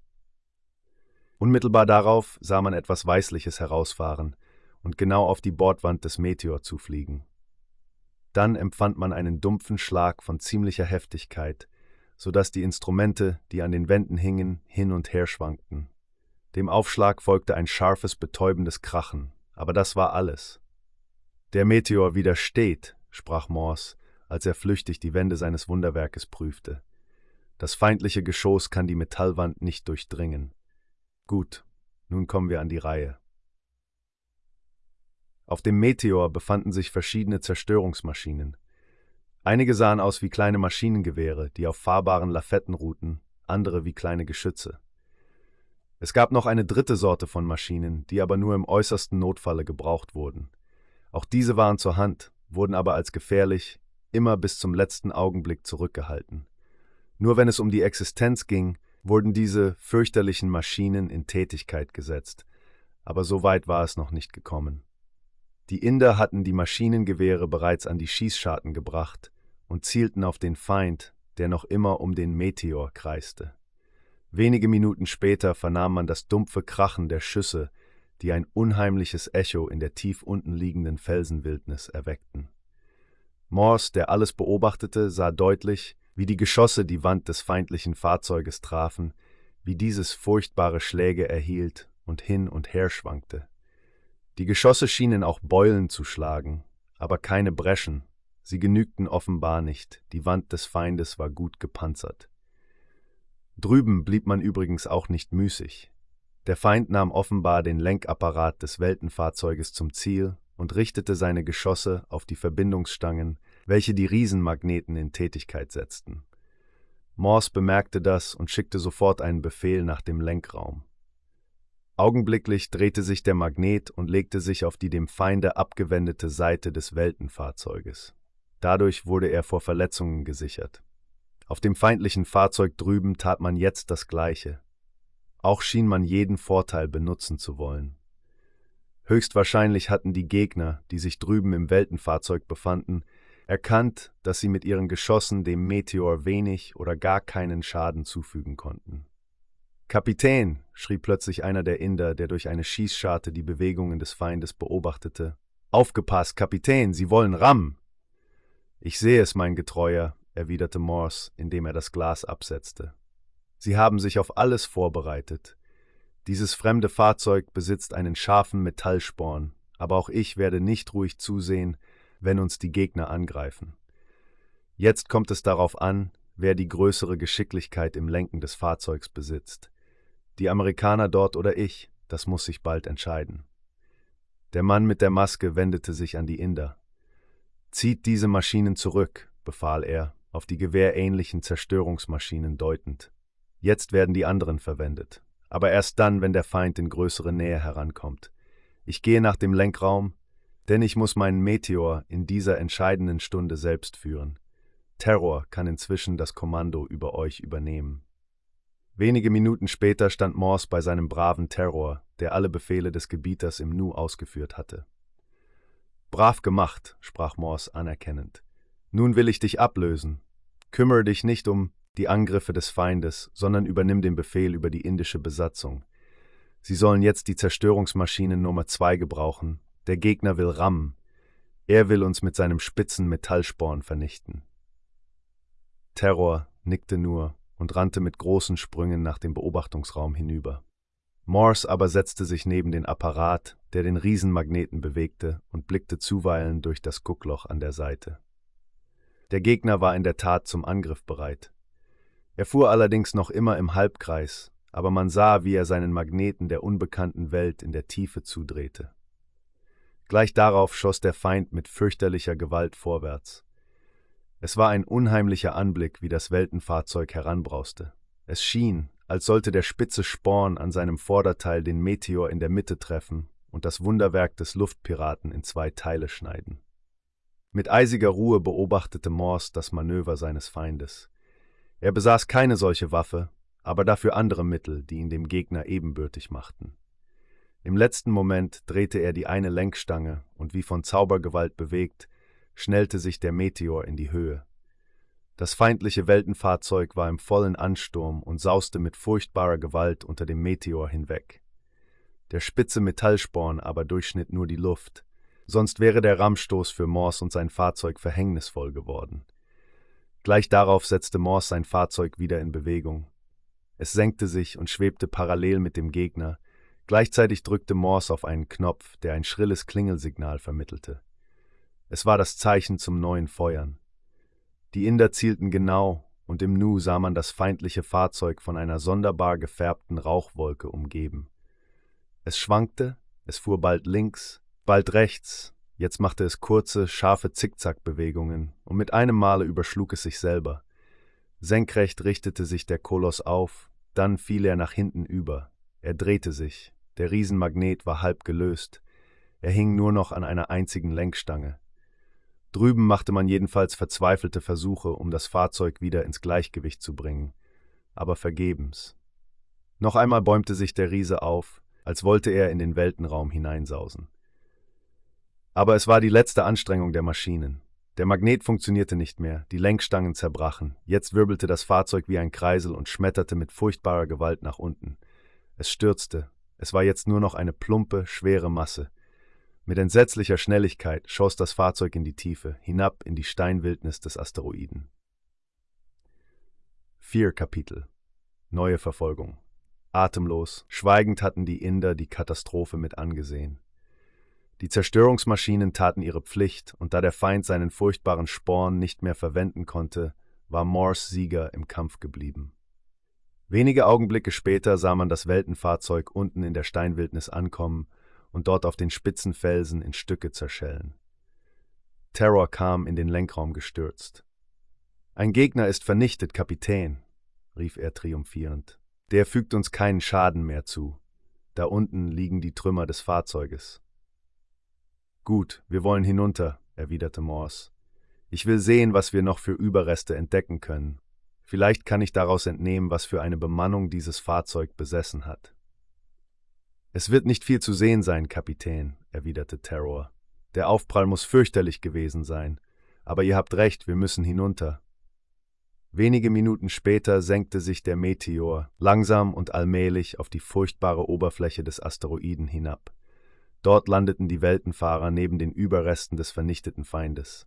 Unmittelbar darauf sah man etwas Weißliches herausfahren und genau auf die Bordwand des Meteor zufliegen. Dann empfand man einen dumpfen Schlag von ziemlicher Heftigkeit, so dass die Instrumente, die an den Wänden hingen, hin und her schwankten. Dem Aufschlag folgte ein scharfes, betäubendes Krachen, aber das war alles. Der Meteor widersteht, sprach Morse, als er flüchtig die Wände seines Wunderwerkes prüfte. Das feindliche Geschoss kann die Metallwand nicht durchdringen. Gut, nun kommen wir an die Reihe. Auf dem Meteor befanden sich verschiedene Zerstörungsmaschinen. Einige sahen aus wie kleine Maschinengewehre, die auf fahrbaren Lafetten ruhten, andere wie kleine Geschütze. Es gab noch eine dritte Sorte von Maschinen, die aber nur im äußersten Notfalle gebraucht wurden. Auch diese waren zur Hand, wurden aber als gefährlich, immer bis zum letzten Augenblick zurückgehalten. Nur wenn es um die Existenz ging, wurden diese fürchterlichen Maschinen in Tätigkeit gesetzt, aber so weit war es noch nicht gekommen. Die Inder hatten die Maschinengewehre bereits an die Schießscharten gebracht und zielten auf den Feind, der noch immer um den Meteor kreiste. Wenige Minuten später vernahm man das dumpfe Krachen der Schüsse, die ein unheimliches Echo in der tief unten liegenden Felsenwildnis erweckten. Morse, der alles beobachtete, sah deutlich, wie die Geschosse die Wand des feindlichen Fahrzeuges trafen, wie dieses furchtbare Schläge erhielt und hin und her schwankte. Die Geschosse schienen auch Beulen zu schlagen, aber keine Breschen, sie genügten offenbar nicht, die Wand des Feindes war gut gepanzert. Drüben blieb man übrigens auch nicht müßig. Der Feind nahm offenbar den Lenkapparat des Weltenfahrzeuges zum Ziel und richtete seine Geschosse auf die Verbindungsstangen, welche die Riesenmagneten in Tätigkeit setzten. Morse bemerkte das und schickte sofort einen Befehl nach dem Lenkraum. Augenblicklich drehte sich der Magnet und legte sich auf die dem Feinde abgewendete Seite des Weltenfahrzeuges. Dadurch wurde er vor Verletzungen gesichert. Auf dem feindlichen Fahrzeug drüben tat man jetzt das Gleiche. Auch schien man jeden Vorteil benutzen zu wollen. Höchstwahrscheinlich hatten die Gegner, die sich drüben im Weltenfahrzeug befanden, erkannt, dass sie mit ihren Geschossen dem Meteor wenig oder gar keinen Schaden zufügen konnten. Kapitän, schrie plötzlich einer der Inder, der durch eine Schießscharte die Bewegungen des Feindes beobachtete. Aufgepasst, Kapitän, Sie wollen Ram! Ich sehe es, mein Getreuer, erwiderte Morse, indem er das Glas absetzte. Sie haben sich auf alles vorbereitet. Dieses fremde Fahrzeug besitzt einen scharfen Metallsporn, aber auch ich werde nicht ruhig zusehen, wenn uns die Gegner angreifen. Jetzt kommt es darauf an, wer die größere Geschicklichkeit im Lenken des Fahrzeugs besitzt. Die Amerikaner dort oder ich, das muss sich bald entscheiden. Der Mann mit der Maske wendete sich an die Inder. Zieht diese Maschinen zurück, befahl er, auf die gewehrähnlichen Zerstörungsmaschinen deutend. Jetzt werden die anderen verwendet, aber erst dann, wenn der Feind in größere Nähe herankommt. Ich gehe nach dem Lenkraum, denn ich muss meinen Meteor in dieser entscheidenden Stunde selbst führen. Terror kann inzwischen das Kommando über euch übernehmen. Wenige Minuten später stand Morse bei seinem braven Terror, der alle Befehle des Gebieters im Nu ausgeführt hatte. Brav gemacht, sprach Morse anerkennend. Nun will ich dich ablösen. Kümmere dich nicht um die Angriffe des Feindes, sondern übernimm den Befehl über die indische Besatzung. Sie sollen jetzt die Zerstörungsmaschinen Nummer zwei gebrauchen. Der Gegner will rammen. Er will uns mit seinem spitzen Metallsporn vernichten. Terror nickte nur und rannte mit großen Sprüngen nach dem Beobachtungsraum hinüber. Morse aber setzte sich neben den Apparat, der den Riesenmagneten bewegte, und blickte zuweilen durch das Guckloch an der Seite. Der Gegner war in der Tat zum Angriff bereit. Er fuhr allerdings noch immer im Halbkreis, aber man sah, wie er seinen Magneten der unbekannten Welt in der Tiefe zudrehte. Gleich darauf schoss der Feind mit fürchterlicher Gewalt vorwärts. Es war ein unheimlicher Anblick, wie das Weltenfahrzeug heranbrauste. Es schien, als sollte der spitze Sporn an seinem Vorderteil den Meteor in der Mitte treffen und das Wunderwerk des Luftpiraten in zwei Teile schneiden. Mit eisiger Ruhe beobachtete Morse das Manöver seines Feindes. Er besaß keine solche Waffe, aber dafür andere Mittel, die ihn dem Gegner ebenbürtig machten. Im letzten Moment drehte er die eine Lenkstange und wie von Zaubergewalt bewegt, schnellte sich der Meteor in die Höhe. Das feindliche Weltenfahrzeug war im vollen Ansturm und sauste mit furchtbarer Gewalt unter dem Meteor hinweg. Der spitze Metallsporn aber durchschnitt nur die Luft, sonst wäre der Rammstoß für Morse und sein Fahrzeug verhängnisvoll geworden. Gleich darauf setzte Morse sein Fahrzeug wieder in Bewegung. Es senkte sich und schwebte parallel mit dem Gegner, gleichzeitig drückte Morse auf einen Knopf, der ein schrilles Klingelsignal vermittelte. Es war das Zeichen zum neuen Feuern. Die Inder zielten genau, und im Nu sah man das feindliche Fahrzeug von einer sonderbar gefärbten Rauchwolke umgeben. Es schwankte, es fuhr bald links, bald rechts, jetzt machte es kurze, scharfe Zickzackbewegungen, und mit einem Male überschlug es sich selber. Senkrecht richtete sich der Koloss auf, dann fiel er nach hinten über. Er drehte sich, der Riesenmagnet war halb gelöst, er hing nur noch an einer einzigen Lenkstange. Drüben machte man jedenfalls verzweifelte Versuche, um das Fahrzeug wieder ins Gleichgewicht zu bringen, aber vergebens. Noch einmal bäumte sich der Riese auf, als wollte er in den Weltenraum hineinsausen. Aber es war die letzte Anstrengung der Maschinen. Der Magnet funktionierte nicht mehr, die Lenkstangen zerbrachen, jetzt wirbelte das Fahrzeug wie ein Kreisel und schmetterte mit furchtbarer Gewalt nach unten. Es stürzte, es war jetzt nur noch eine plumpe, schwere Masse. Mit entsetzlicher Schnelligkeit schoss das Fahrzeug in die Tiefe, hinab in die Steinwildnis des Asteroiden. Vier Kapitel Neue Verfolgung Atemlos, schweigend hatten die Inder die Katastrophe mit angesehen. Die Zerstörungsmaschinen taten ihre Pflicht, und da der Feind seinen furchtbaren Sporn nicht mehr verwenden konnte, war Morse Sieger im Kampf geblieben. Wenige Augenblicke später sah man das Weltenfahrzeug unten in der Steinwildnis ankommen und dort auf den spitzen Felsen in Stücke zerschellen. Terror kam in den Lenkraum gestürzt. Ein Gegner ist vernichtet, Kapitän, rief er triumphierend. Der fügt uns keinen Schaden mehr zu. Da unten liegen die Trümmer des Fahrzeuges. Gut, wir wollen hinunter, erwiderte Morse. Ich will sehen, was wir noch für Überreste entdecken können. Vielleicht kann ich daraus entnehmen, was für eine Bemannung dieses Fahrzeug besessen hat. Es wird nicht viel zu sehen sein, Kapitän, erwiderte Terror. Der Aufprall muss fürchterlich gewesen sein. Aber ihr habt recht, wir müssen hinunter. Wenige Minuten später senkte sich der Meteor langsam und allmählich auf die furchtbare Oberfläche des Asteroiden hinab. Dort landeten die Weltenfahrer neben den Überresten des vernichteten Feindes.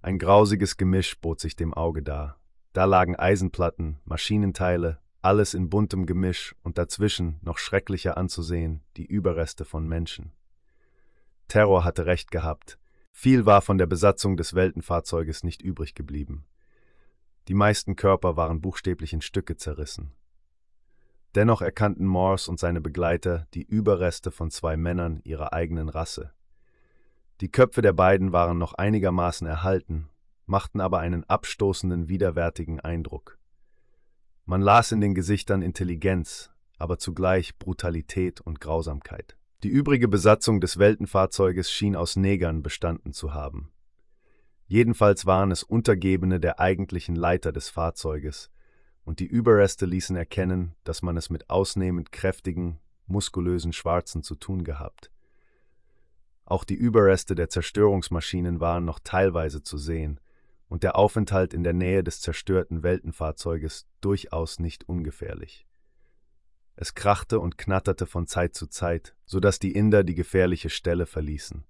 Ein grausiges Gemisch bot sich dem Auge dar. Da lagen Eisenplatten, Maschinenteile, alles in buntem Gemisch und dazwischen, noch schrecklicher anzusehen, die Überreste von Menschen. Terror hatte recht gehabt. Viel war von der Besatzung des Weltenfahrzeuges nicht übrig geblieben. Die meisten Körper waren buchstäblich in Stücke zerrissen. Dennoch erkannten Morse und seine Begleiter die Überreste von zwei Männern ihrer eigenen Rasse. Die Köpfe der beiden waren noch einigermaßen erhalten, machten aber einen abstoßenden, widerwärtigen Eindruck. Man las in den Gesichtern Intelligenz, aber zugleich Brutalität und Grausamkeit. Die übrige Besatzung des Weltenfahrzeuges schien aus Negern bestanden zu haben. Jedenfalls waren es Untergebene der eigentlichen Leiter des Fahrzeuges, und die Überreste ließen erkennen, dass man es mit ausnehmend kräftigen, muskulösen Schwarzen zu tun gehabt. Auch die Überreste der Zerstörungsmaschinen waren noch teilweise zu sehen, und der Aufenthalt in der Nähe des zerstörten Weltenfahrzeuges durchaus nicht ungefährlich. Es krachte und knatterte von Zeit zu Zeit, so dass die Inder die gefährliche Stelle verließen.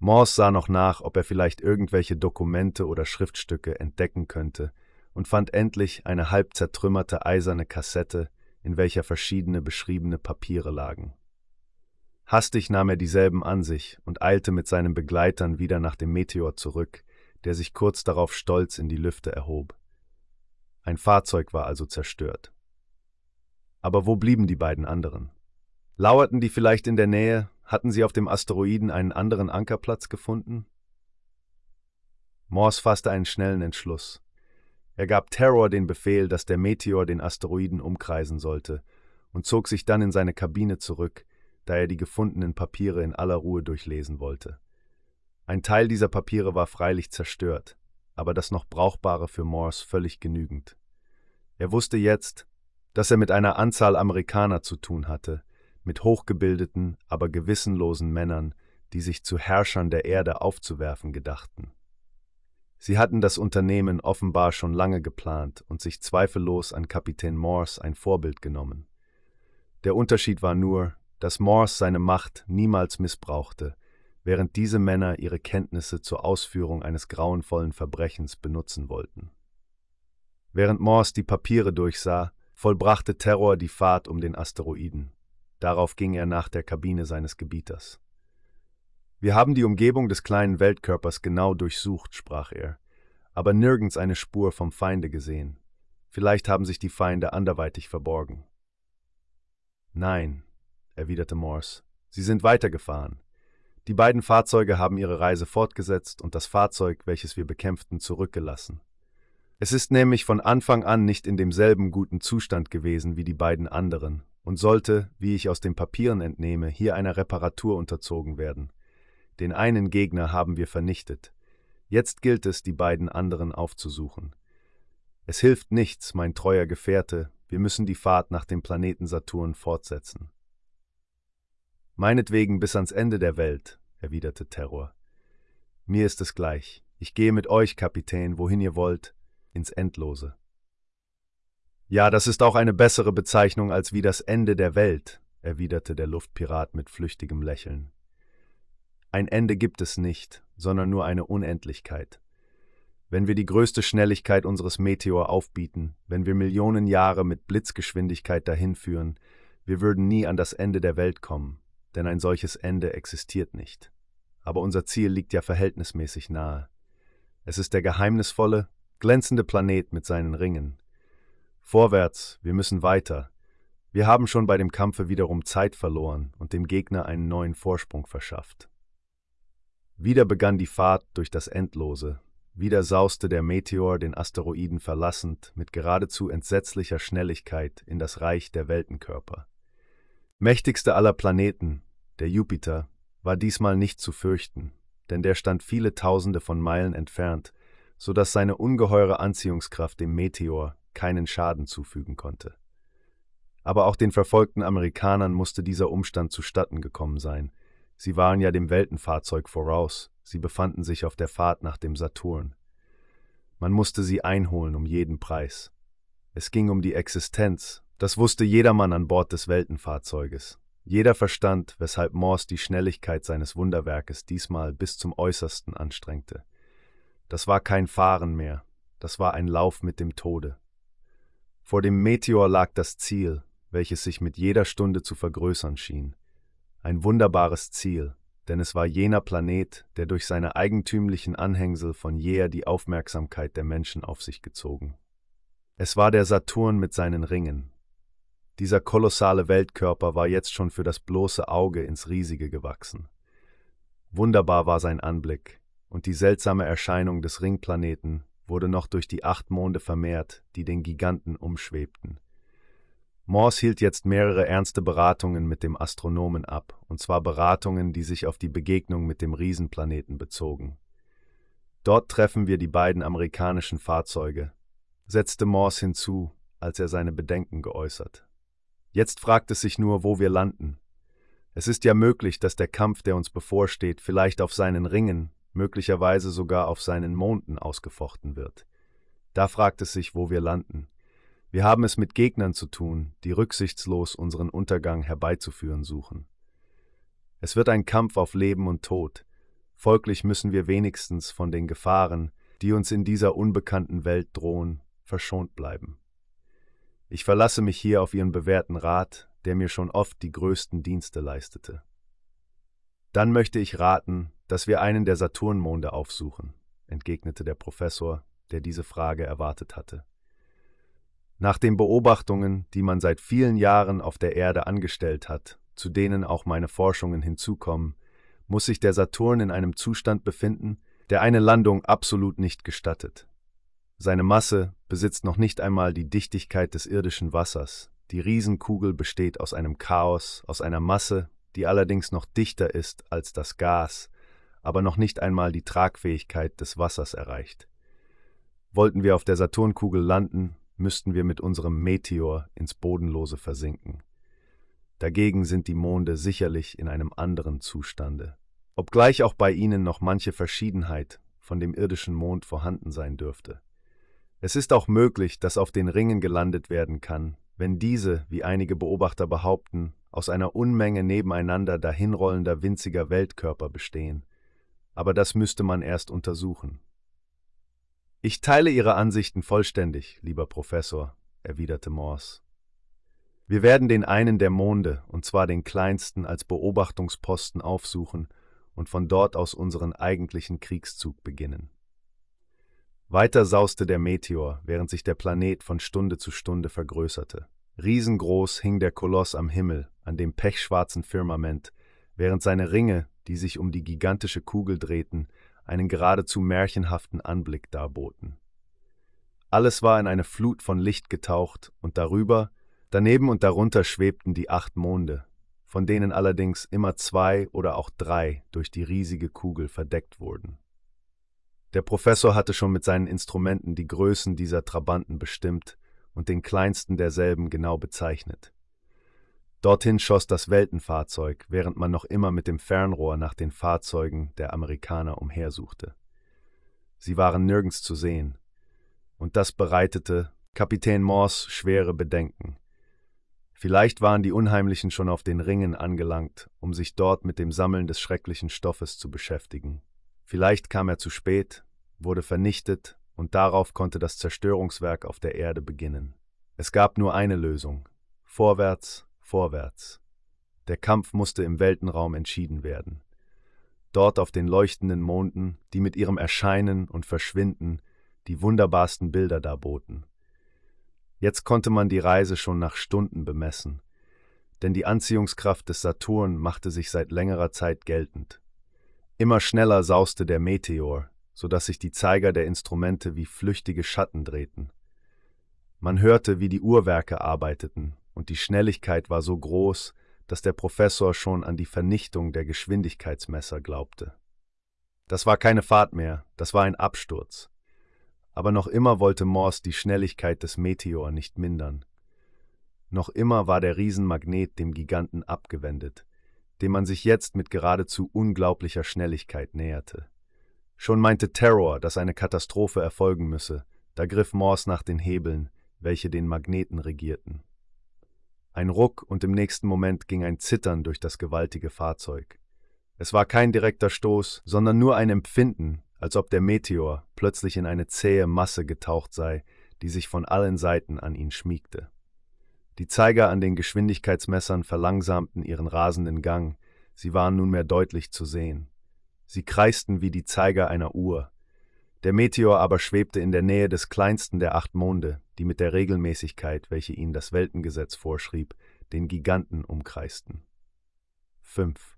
Morse sah noch nach, ob er vielleicht irgendwelche Dokumente oder Schriftstücke entdecken könnte, und fand endlich eine halb zertrümmerte eiserne Kassette, in welcher verschiedene beschriebene Papiere lagen. Hastig nahm er dieselben an sich und eilte mit seinen Begleitern wieder nach dem Meteor zurück, der sich kurz darauf stolz in die Lüfte erhob. Ein Fahrzeug war also zerstört. Aber wo blieben die beiden anderen? Lauerten die vielleicht in der Nähe? Hatten sie auf dem Asteroiden einen anderen Ankerplatz gefunden? Morse fasste einen schnellen Entschluss. Er gab Terror den Befehl, dass der Meteor den Asteroiden umkreisen sollte, und zog sich dann in seine Kabine zurück, da er die gefundenen Papiere in aller Ruhe durchlesen wollte. Ein Teil dieser Papiere war freilich zerstört, aber das noch Brauchbare für Morse völlig genügend. Er wusste jetzt, dass er mit einer Anzahl Amerikaner zu tun hatte, mit hochgebildeten, aber gewissenlosen Männern, die sich zu Herrschern der Erde aufzuwerfen gedachten. Sie hatten das Unternehmen offenbar schon lange geplant und sich zweifellos an Kapitän Morse ein Vorbild genommen. Der Unterschied war nur, dass Morse seine Macht niemals missbrauchte, während diese Männer ihre Kenntnisse zur Ausführung eines grauenvollen Verbrechens benutzen wollten. Während Morse die Papiere durchsah, vollbrachte Terror die Fahrt um den Asteroiden. Darauf ging er nach der Kabine seines Gebieters. Wir haben die Umgebung des kleinen Weltkörpers genau durchsucht, sprach er, aber nirgends eine Spur vom Feinde gesehen. Vielleicht haben sich die Feinde anderweitig verborgen. Nein, erwiderte Morse, sie sind weitergefahren. Die beiden Fahrzeuge haben ihre Reise fortgesetzt und das Fahrzeug, welches wir bekämpften, zurückgelassen. Es ist nämlich von Anfang an nicht in demselben guten Zustand gewesen wie die beiden anderen und sollte, wie ich aus den Papieren entnehme, hier einer Reparatur unterzogen werden. Den einen Gegner haben wir vernichtet. Jetzt gilt es, die beiden anderen aufzusuchen. Es hilft nichts, mein treuer Gefährte, wir müssen die Fahrt nach dem Planeten Saturn fortsetzen. Meinetwegen bis ans Ende der Welt, erwiderte Terror. Mir ist es gleich. Ich gehe mit euch, Kapitän, wohin ihr wollt, ins Endlose. Ja, das ist auch eine bessere Bezeichnung als wie das Ende der Welt, erwiderte der Luftpirat mit flüchtigem Lächeln. Ein Ende gibt es nicht, sondern nur eine Unendlichkeit. Wenn wir die größte Schnelligkeit unseres Meteor aufbieten, wenn wir Millionen Jahre mit Blitzgeschwindigkeit dahinführen, wir würden nie an das Ende der Welt kommen, denn ein solches Ende existiert nicht. Aber unser Ziel liegt ja verhältnismäßig nahe. Es ist der geheimnisvolle, glänzende Planet mit seinen Ringen. Vorwärts, wir müssen weiter. Wir haben schon bei dem Kampfe wiederum Zeit verloren und dem Gegner einen neuen Vorsprung verschafft. Wieder begann die Fahrt durch das Endlose, wieder sauste der Meteor den Asteroiden verlassend mit geradezu entsetzlicher Schnelligkeit in das Reich der Weltenkörper. Mächtigste aller Planeten, der Jupiter, war diesmal nicht zu fürchten, denn der stand viele Tausende von Meilen entfernt, so dass seine ungeheure Anziehungskraft dem Meteor keinen Schaden zufügen konnte. Aber auch den verfolgten Amerikanern musste dieser Umstand zustatten gekommen sein. Sie waren ja dem Weltenfahrzeug voraus, sie befanden sich auf der Fahrt nach dem Saturn. Man musste sie einholen um jeden Preis. Es ging um die Existenz, das wusste jedermann an Bord des Weltenfahrzeuges. Jeder verstand, weshalb Morse die Schnelligkeit seines Wunderwerkes diesmal bis zum Äußersten anstrengte. Das war kein Fahren mehr, das war ein Lauf mit dem Tode. Vor dem Meteor lag das Ziel, welches sich mit jeder Stunde zu vergrößern schien. Ein wunderbares Ziel, denn es war jener Planet, der durch seine eigentümlichen Anhängsel von jeher die Aufmerksamkeit der Menschen auf sich gezogen. Es war der Saturn mit seinen Ringen, dieser kolossale Weltkörper war jetzt schon für das bloße Auge ins Riesige gewachsen. Wunderbar war sein Anblick, und die seltsame Erscheinung des Ringplaneten wurde noch durch die acht Monde vermehrt, die den Giganten umschwebten. Morse hielt jetzt mehrere ernste Beratungen mit dem Astronomen ab, und zwar Beratungen, die sich auf die Begegnung mit dem Riesenplaneten bezogen. Dort treffen wir die beiden amerikanischen Fahrzeuge, setzte Morse hinzu, als er seine Bedenken geäußert. Jetzt fragt es sich nur, wo wir landen. Es ist ja möglich, dass der Kampf, der uns bevorsteht, vielleicht auf seinen Ringen, möglicherweise sogar auf seinen Monden ausgefochten wird. Da fragt es sich, wo wir landen. Wir haben es mit Gegnern zu tun, die rücksichtslos unseren Untergang herbeizuführen suchen. Es wird ein Kampf auf Leben und Tod, folglich müssen wir wenigstens von den Gefahren, die uns in dieser unbekannten Welt drohen, verschont bleiben. Ich verlasse mich hier auf Ihren bewährten Rat, der mir schon oft die größten Dienste leistete. Dann möchte ich raten, dass wir einen der Saturnmonde aufsuchen, entgegnete der Professor, der diese Frage erwartet hatte. Nach den Beobachtungen, die man seit vielen Jahren auf der Erde angestellt hat, zu denen auch meine Forschungen hinzukommen, muss sich der Saturn in einem Zustand befinden, der eine Landung absolut nicht gestattet. Seine Masse besitzt noch nicht einmal die Dichtigkeit des irdischen Wassers. Die Riesenkugel besteht aus einem Chaos, aus einer Masse, die allerdings noch dichter ist als das Gas, aber noch nicht einmal die Tragfähigkeit des Wassers erreicht. Wollten wir auf der Saturnkugel landen, müssten wir mit unserem Meteor ins Bodenlose versinken. Dagegen sind die Monde sicherlich in einem anderen Zustande. Obgleich auch bei ihnen noch manche Verschiedenheit von dem irdischen Mond vorhanden sein dürfte. Es ist auch möglich, dass auf den Ringen gelandet werden kann, wenn diese, wie einige Beobachter behaupten, aus einer Unmenge nebeneinander dahinrollender winziger Weltkörper bestehen. Aber das müsste man erst untersuchen. Ich teile Ihre Ansichten vollständig, lieber Professor, erwiderte Morse. Wir werden den einen der Monde, und zwar den kleinsten, als Beobachtungsposten aufsuchen und von dort aus unseren eigentlichen Kriegszug beginnen. Weiter sauste der Meteor, während sich der Planet von Stunde zu Stunde vergrößerte. Riesengroß hing der Koloss am Himmel, an dem pechschwarzen Firmament, während seine Ringe, die sich um die gigantische Kugel drehten, einen geradezu märchenhaften Anblick darboten. Alles war in eine Flut von Licht getaucht, und darüber, daneben und darunter schwebten die acht Monde, von denen allerdings immer zwei oder auch drei durch die riesige Kugel verdeckt wurden. Der Professor hatte schon mit seinen Instrumenten die Größen dieser Trabanten bestimmt und den kleinsten derselben genau bezeichnet. Dorthin schoss das Weltenfahrzeug, während man noch immer mit dem Fernrohr nach den Fahrzeugen der Amerikaner umhersuchte. Sie waren nirgends zu sehen, und das bereitete Kapitän Morse schwere Bedenken. Vielleicht waren die Unheimlichen schon auf den Ringen angelangt, um sich dort mit dem Sammeln des schrecklichen Stoffes zu beschäftigen. Vielleicht kam er zu spät, wurde vernichtet, und darauf konnte das Zerstörungswerk auf der Erde beginnen. Es gab nur eine Lösung. Vorwärts, vorwärts. Der Kampf musste im Weltenraum entschieden werden. Dort auf den leuchtenden Monden, die mit ihrem Erscheinen und Verschwinden die wunderbarsten Bilder darboten. Jetzt konnte man die Reise schon nach Stunden bemessen, denn die Anziehungskraft des Saturn machte sich seit längerer Zeit geltend. Immer schneller sauste der Meteor, so dass sich die Zeiger der Instrumente wie flüchtige Schatten drehten. Man hörte, wie die Uhrwerke arbeiteten, und die Schnelligkeit war so groß, dass der Professor schon an die Vernichtung der Geschwindigkeitsmesser glaubte. Das war keine Fahrt mehr, das war ein Absturz aber noch immer wollte Morse die Schnelligkeit des Meteor nicht mindern. Noch immer war der Riesenmagnet dem Giganten abgewendet, dem man sich jetzt mit geradezu unglaublicher Schnelligkeit näherte. Schon meinte Terror, dass eine Katastrophe erfolgen müsse, da griff Morse nach den Hebeln, welche den Magneten regierten. Ein Ruck und im nächsten Moment ging ein Zittern durch das gewaltige Fahrzeug. Es war kein direkter Stoß, sondern nur ein Empfinden, als ob der Meteor plötzlich in eine zähe Masse getaucht sei, die sich von allen Seiten an ihn schmiegte. Die Zeiger an den Geschwindigkeitsmessern verlangsamten ihren rasenden Gang, sie waren nunmehr deutlich zu sehen. Sie kreisten wie die Zeiger einer Uhr. Der Meteor aber schwebte in der Nähe des kleinsten der acht Monde, die mit der Regelmäßigkeit, welche ihnen das Weltengesetz vorschrieb, den Giganten umkreisten. 5.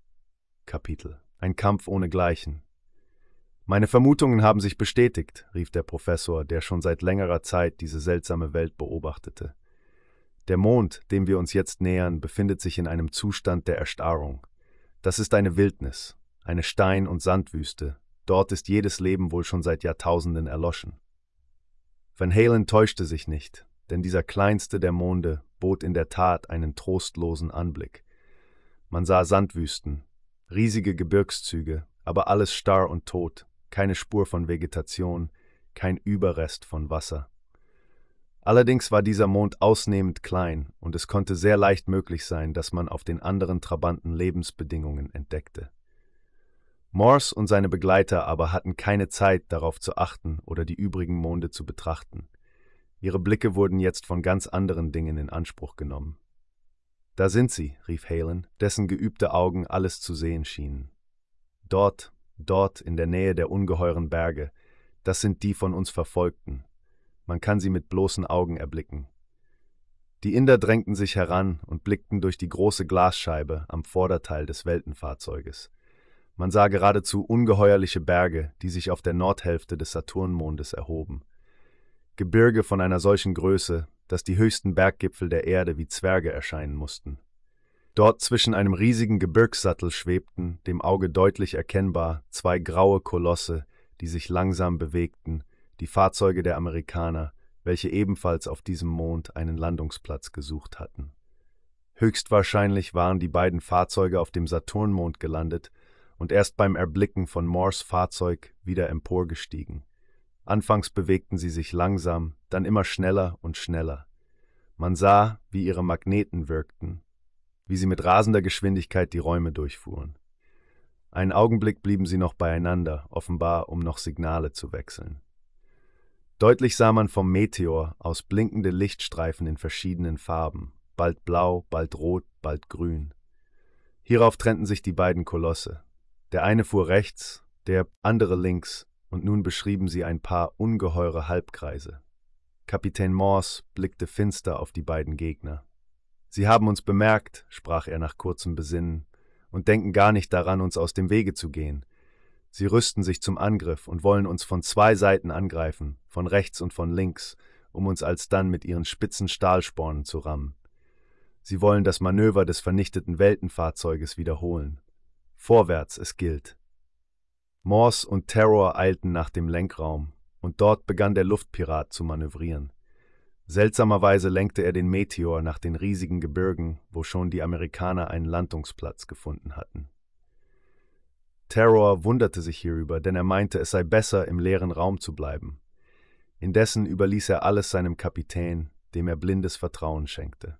Kapitel Ein Kampf ohne Gleichen meine Vermutungen haben sich bestätigt, rief der Professor, der schon seit längerer Zeit diese seltsame Welt beobachtete. Der Mond, dem wir uns jetzt nähern, befindet sich in einem Zustand der Erstarrung. Das ist eine Wildnis, eine Stein- und Sandwüste. Dort ist jedes Leben wohl schon seit Jahrtausenden erloschen. Van Halen täuschte sich nicht, denn dieser kleinste der Monde bot in der Tat einen trostlosen Anblick. Man sah Sandwüsten, riesige Gebirgszüge, aber alles starr und tot, keine Spur von Vegetation, kein Überrest von Wasser. Allerdings war dieser Mond ausnehmend klein und es konnte sehr leicht möglich sein, dass man auf den anderen Trabanten Lebensbedingungen entdeckte. Morse und seine Begleiter aber hatten keine Zeit, darauf zu achten oder die übrigen Monde zu betrachten. Ihre Blicke wurden jetzt von ganz anderen Dingen in Anspruch genommen. Da sind sie, rief Halen, dessen geübte Augen alles zu sehen schienen. Dort, dort in der Nähe der ungeheuren Berge, das sind die von uns Verfolgten. Man kann sie mit bloßen Augen erblicken. Die Inder drängten sich heran und blickten durch die große Glasscheibe am Vorderteil des Weltenfahrzeuges. Man sah geradezu ungeheuerliche Berge, die sich auf der Nordhälfte des Saturnmondes erhoben. Gebirge von einer solchen Größe, dass die höchsten Berggipfel der Erde wie Zwerge erscheinen mussten. Dort zwischen einem riesigen Gebirgssattel schwebten, dem Auge deutlich erkennbar, zwei graue Kolosse, die sich langsam bewegten, die Fahrzeuge der Amerikaner, welche ebenfalls auf diesem Mond einen Landungsplatz gesucht hatten. Höchstwahrscheinlich waren die beiden Fahrzeuge auf dem Saturnmond gelandet und erst beim Erblicken von Morse Fahrzeug wieder emporgestiegen. Anfangs bewegten sie sich langsam, dann immer schneller und schneller. Man sah, wie ihre Magneten wirkten, wie sie mit rasender Geschwindigkeit die Räume durchfuhren. Einen Augenblick blieben sie noch beieinander, offenbar um noch Signale zu wechseln. Deutlich sah man vom Meteor aus blinkende Lichtstreifen in verschiedenen Farben, bald blau, bald rot, bald grün. Hierauf trennten sich die beiden Kolosse. Der eine fuhr rechts, der andere links, und nun beschrieben sie ein paar ungeheure Halbkreise. Kapitän Morse blickte finster auf die beiden Gegner. Sie haben uns bemerkt, sprach er nach kurzem Besinnen, und denken gar nicht daran, uns aus dem Wege zu gehen. Sie rüsten sich zum Angriff und wollen uns von zwei Seiten angreifen, von rechts und von links, um uns alsdann mit ihren spitzen Stahlspornen zu rammen. Sie wollen das Manöver des vernichteten Weltenfahrzeuges wiederholen. Vorwärts, es gilt. Morse und Terror eilten nach dem Lenkraum, und dort begann der Luftpirat zu manövrieren. Seltsamerweise lenkte er den Meteor nach den riesigen Gebirgen, wo schon die Amerikaner einen Landungsplatz gefunden hatten. Terror wunderte sich hierüber, denn er meinte, es sei besser, im leeren Raum zu bleiben. Indessen überließ er alles seinem Kapitän, dem er blindes Vertrauen schenkte.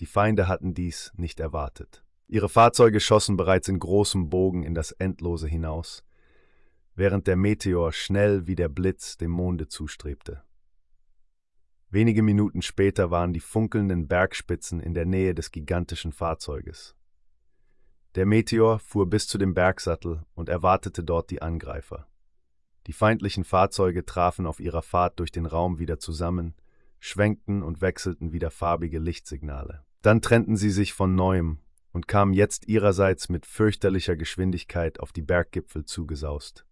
Die Feinde hatten dies nicht erwartet. Ihre Fahrzeuge schossen bereits in großem Bogen in das Endlose hinaus, während der Meteor schnell wie der Blitz dem Monde zustrebte. Wenige Minuten später waren die funkelnden Bergspitzen in der Nähe des gigantischen Fahrzeuges. Der Meteor fuhr bis zu dem Bergsattel und erwartete dort die Angreifer. Die feindlichen Fahrzeuge trafen auf ihrer Fahrt durch den Raum wieder zusammen, schwenkten und wechselten wieder farbige Lichtsignale. Dann trennten sie sich von neuem und kamen jetzt ihrerseits mit fürchterlicher Geschwindigkeit auf die Berggipfel zugesaust.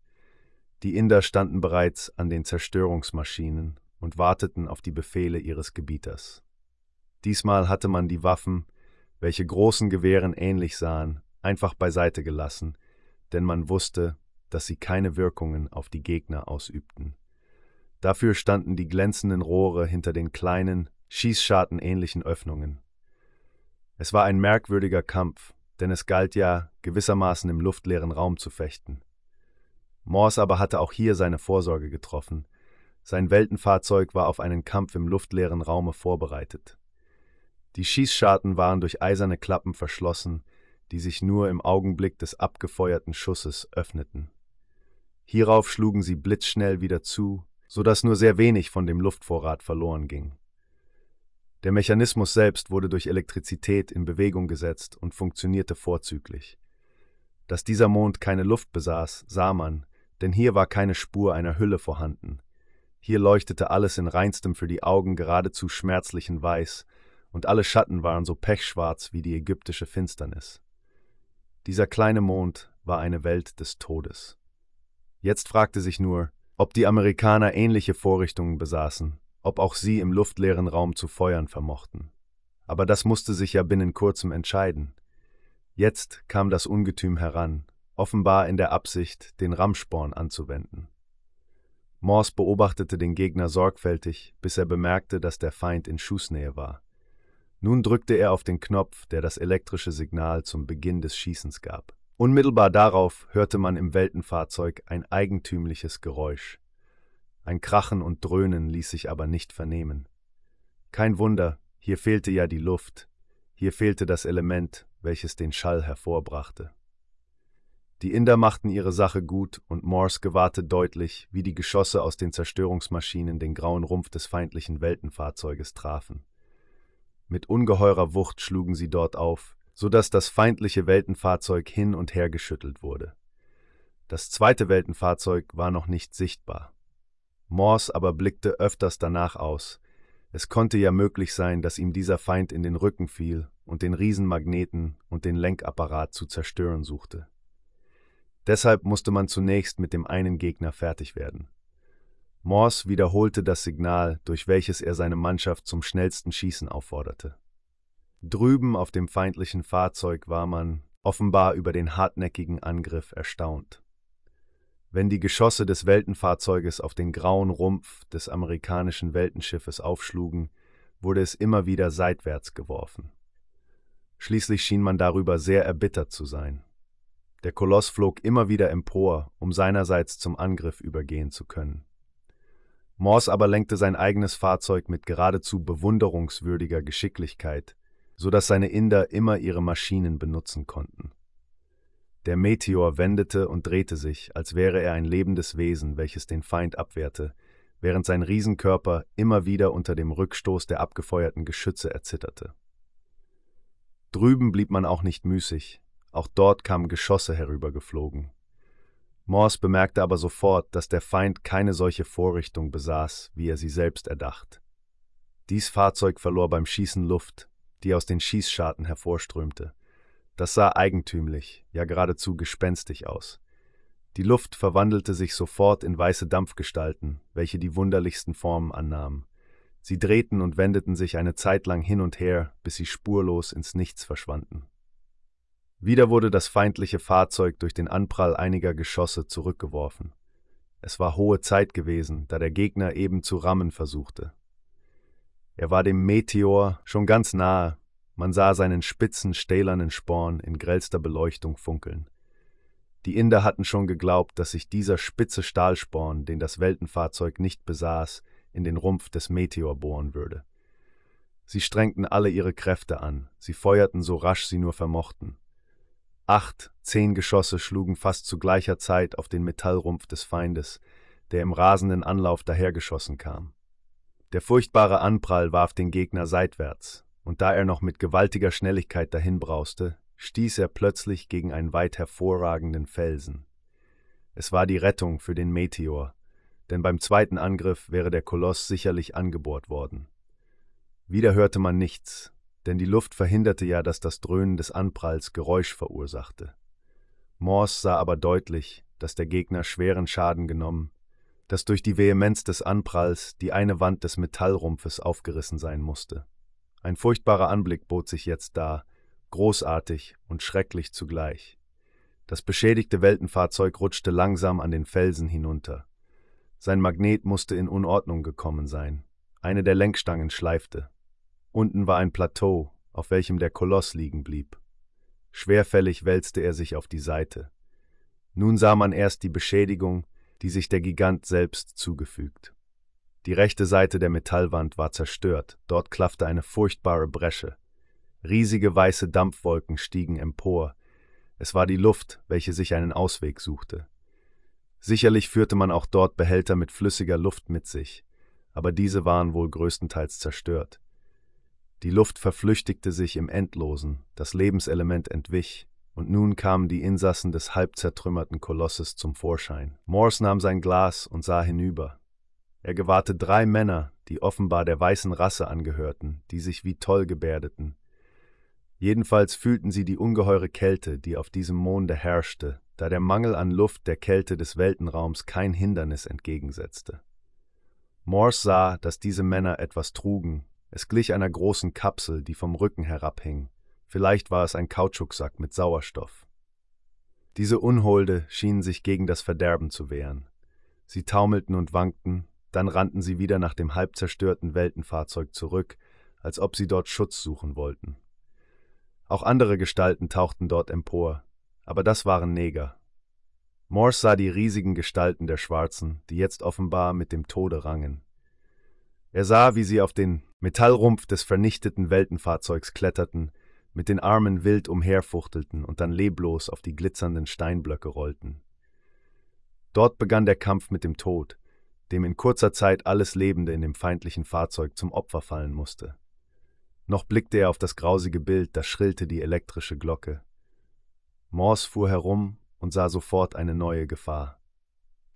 Die Inder standen bereits an den Zerstörungsmaschinen und warteten auf die Befehle ihres Gebieters. Diesmal hatte man die Waffen, welche großen Gewehren ähnlich sahen, einfach beiseite gelassen, denn man wusste, dass sie keine Wirkungen auf die Gegner ausübten. Dafür standen die glänzenden Rohre hinter den kleinen, schießschartenähnlichen Öffnungen. Es war ein merkwürdiger Kampf, denn es galt ja, gewissermaßen im luftleeren Raum zu fechten. Morse aber hatte auch hier seine Vorsorge getroffen, sein Weltenfahrzeug war auf einen Kampf im luftleeren Raume vorbereitet. Die Schießscharten waren durch eiserne Klappen verschlossen, die sich nur im Augenblick des abgefeuerten Schusses öffneten. Hierauf schlugen sie blitzschnell wieder zu, so dass nur sehr wenig von dem Luftvorrat verloren ging. Der Mechanismus selbst wurde durch Elektrizität in Bewegung gesetzt und funktionierte vorzüglich. Dass dieser Mond keine Luft besaß, sah man, denn hier war keine Spur einer Hülle vorhanden, hier leuchtete alles in reinstem für die Augen geradezu schmerzlichen Weiß, und alle Schatten waren so pechschwarz wie die ägyptische Finsternis. Dieser kleine Mond war eine Welt des Todes. Jetzt fragte sich nur, ob die Amerikaner ähnliche Vorrichtungen besaßen, ob auch sie im luftleeren Raum zu feuern vermochten. Aber das musste sich ja binnen kurzem entscheiden. Jetzt kam das Ungetüm heran, offenbar in der Absicht, den Rammsporn anzuwenden. Morse beobachtete den Gegner sorgfältig, bis er bemerkte, dass der Feind in Schussnähe war. Nun drückte er auf den Knopf, der das elektrische Signal zum Beginn des Schießens gab. Unmittelbar darauf hörte man im Weltenfahrzeug ein eigentümliches Geräusch. Ein Krachen und Dröhnen ließ sich aber nicht vernehmen. Kein Wunder, hier fehlte ja die Luft, hier fehlte das Element, welches den Schall hervorbrachte. Die Inder machten ihre Sache gut und Morse gewahrte deutlich, wie die Geschosse aus den Zerstörungsmaschinen den grauen Rumpf des feindlichen Weltenfahrzeuges trafen. Mit ungeheurer Wucht schlugen sie dort auf, so dass das feindliche Weltenfahrzeug hin und her geschüttelt wurde. Das zweite Weltenfahrzeug war noch nicht sichtbar. Morse aber blickte öfters danach aus. Es konnte ja möglich sein, dass ihm dieser Feind in den Rücken fiel und den Riesenmagneten und den Lenkapparat zu zerstören suchte. Deshalb musste man zunächst mit dem einen Gegner fertig werden. Morse wiederholte das Signal, durch welches er seine Mannschaft zum schnellsten Schießen aufforderte. Drüben auf dem feindlichen Fahrzeug war man, offenbar über den hartnäckigen Angriff, erstaunt. Wenn die Geschosse des Weltenfahrzeuges auf den grauen Rumpf des amerikanischen Weltenschiffes aufschlugen, wurde es immer wieder seitwärts geworfen. Schließlich schien man darüber sehr erbittert zu sein. Der Koloss flog immer wieder empor, um seinerseits zum Angriff übergehen zu können. Morse aber lenkte sein eigenes Fahrzeug mit geradezu bewunderungswürdiger Geschicklichkeit, so dass seine Inder immer ihre Maschinen benutzen konnten. Der Meteor wendete und drehte sich, als wäre er ein lebendes Wesen, welches den Feind abwehrte, während sein Riesenkörper immer wieder unter dem Rückstoß der abgefeuerten Geschütze erzitterte. Drüben blieb man auch nicht müßig, auch dort kamen Geschosse herübergeflogen. Morse bemerkte aber sofort, dass der Feind keine solche Vorrichtung besaß, wie er sie selbst erdacht. Dies Fahrzeug verlor beim Schießen Luft, die aus den Schießscharten hervorströmte. Das sah eigentümlich, ja geradezu gespenstig aus. Die Luft verwandelte sich sofort in weiße Dampfgestalten, welche die wunderlichsten Formen annahmen. Sie drehten und wendeten sich eine Zeit lang hin und her, bis sie spurlos ins Nichts verschwanden. Wieder wurde das feindliche Fahrzeug durch den Anprall einiger Geschosse zurückgeworfen. Es war hohe Zeit gewesen, da der Gegner eben zu rammen versuchte. Er war dem Meteor schon ganz nahe, man sah seinen spitzen, stählernen Sporn in grellster Beleuchtung funkeln. Die Inder hatten schon geglaubt, dass sich dieser spitze Stahlsporn, den das Weltenfahrzeug nicht besaß, in den Rumpf des Meteor bohren würde. Sie strengten alle ihre Kräfte an, sie feuerten so rasch sie nur vermochten. Acht, zehn Geschosse schlugen fast zu gleicher Zeit auf den Metallrumpf des Feindes, der im rasenden Anlauf dahergeschossen kam. Der furchtbare Anprall warf den Gegner seitwärts, und da er noch mit gewaltiger Schnelligkeit dahinbrauste, stieß er plötzlich gegen einen weit hervorragenden Felsen. Es war die Rettung für den Meteor, denn beim zweiten Angriff wäre der Koloss sicherlich angebohrt worden. Wieder hörte man nichts, denn die Luft verhinderte ja, dass das Dröhnen des Anpralls Geräusch verursachte. Morse sah aber deutlich, dass der Gegner schweren Schaden genommen, dass durch die Vehemenz des Anpralls die eine Wand des Metallrumpfes aufgerissen sein musste. Ein furchtbarer Anblick bot sich jetzt dar, großartig und schrecklich zugleich. Das beschädigte Weltenfahrzeug rutschte langsam an den Felsen hinunter. Sein Magnet musste in Unordnung gekommen sein. Eine der Lenkstangen schleifte. Unten war ein Plateau, auf welchem der Koloss liegen blieb. Schwerfällig wälzte er sich auf die Seite. Nun sah man erst die Beschädigung, die sich der Gigant selbst zugefügt. Die rechte Seite der Metallwand war zerstört, dort klaffte eine furchtbare Bresche. Riesige weiße Dampfwolken stiegen empor. Es war die Luft, welche sich einen Ausweg suchte. Sicherlich führte man auch dort Behälter mit flüssiger Luft mit sich, aber diese waren wohl größtenteils zerstört. Die Luft verflüchtigte sich im Endlosen, das Lebenselement entwich, und nun kamen die Insassen des halb zertrümmerten Kolosses zum Vorschein. Morse nahm sein Glas und sah hinüber. Er gewahrte drei Männer, die offenbar der weißen Rasse angehörten, die sich wie toll gebärdeten. Jedenfalls fühlten sie die ungeheure Kälte, die auf diesem Monde herrschte, da der Mangel an Luft der Kälte des Weltenraums kein Hindernis entgegensetzte. Morse sah, dass diese Männer etwas trugen. Es glich einer großen Kapsel, die vom Rücken herabhing. Vielleicht war es ein Kautschuksack mit Sauerstoff. Diese Unholde schienen sich gegen das Verderben zu wehren. Sie taumelten und wankten, dann rannten sie wieder nach dem halb zerstörten Weltenfahrzeug zurück, als ob sie dort Schutz suchen wollten. Auch andere Gestalten tauchten dort empor, aber das waren Neger. Morse sah die riesigen Gestalten der Schwarzen, die jetzt offenbar mit dem Tode rangen. Er sah, wie sie auf den Metallrumpf des vernichteten Weltenfahrzeugs kletterten, mit den Armen wild umherfuchtelten und dann leblos auf die glitzernden Steinblöcke rollten. Dort begann der Kampf mit dem Tod, dem in kurzer Zeit alles Lebende in dem feindlichen Fahrzeug zum Opfer fallen musste. Noch blickte er auf das grausige Bild, da schrillte die elektrische Glocke. Morse fuhr herum und sah sofort eine neue Gefahr.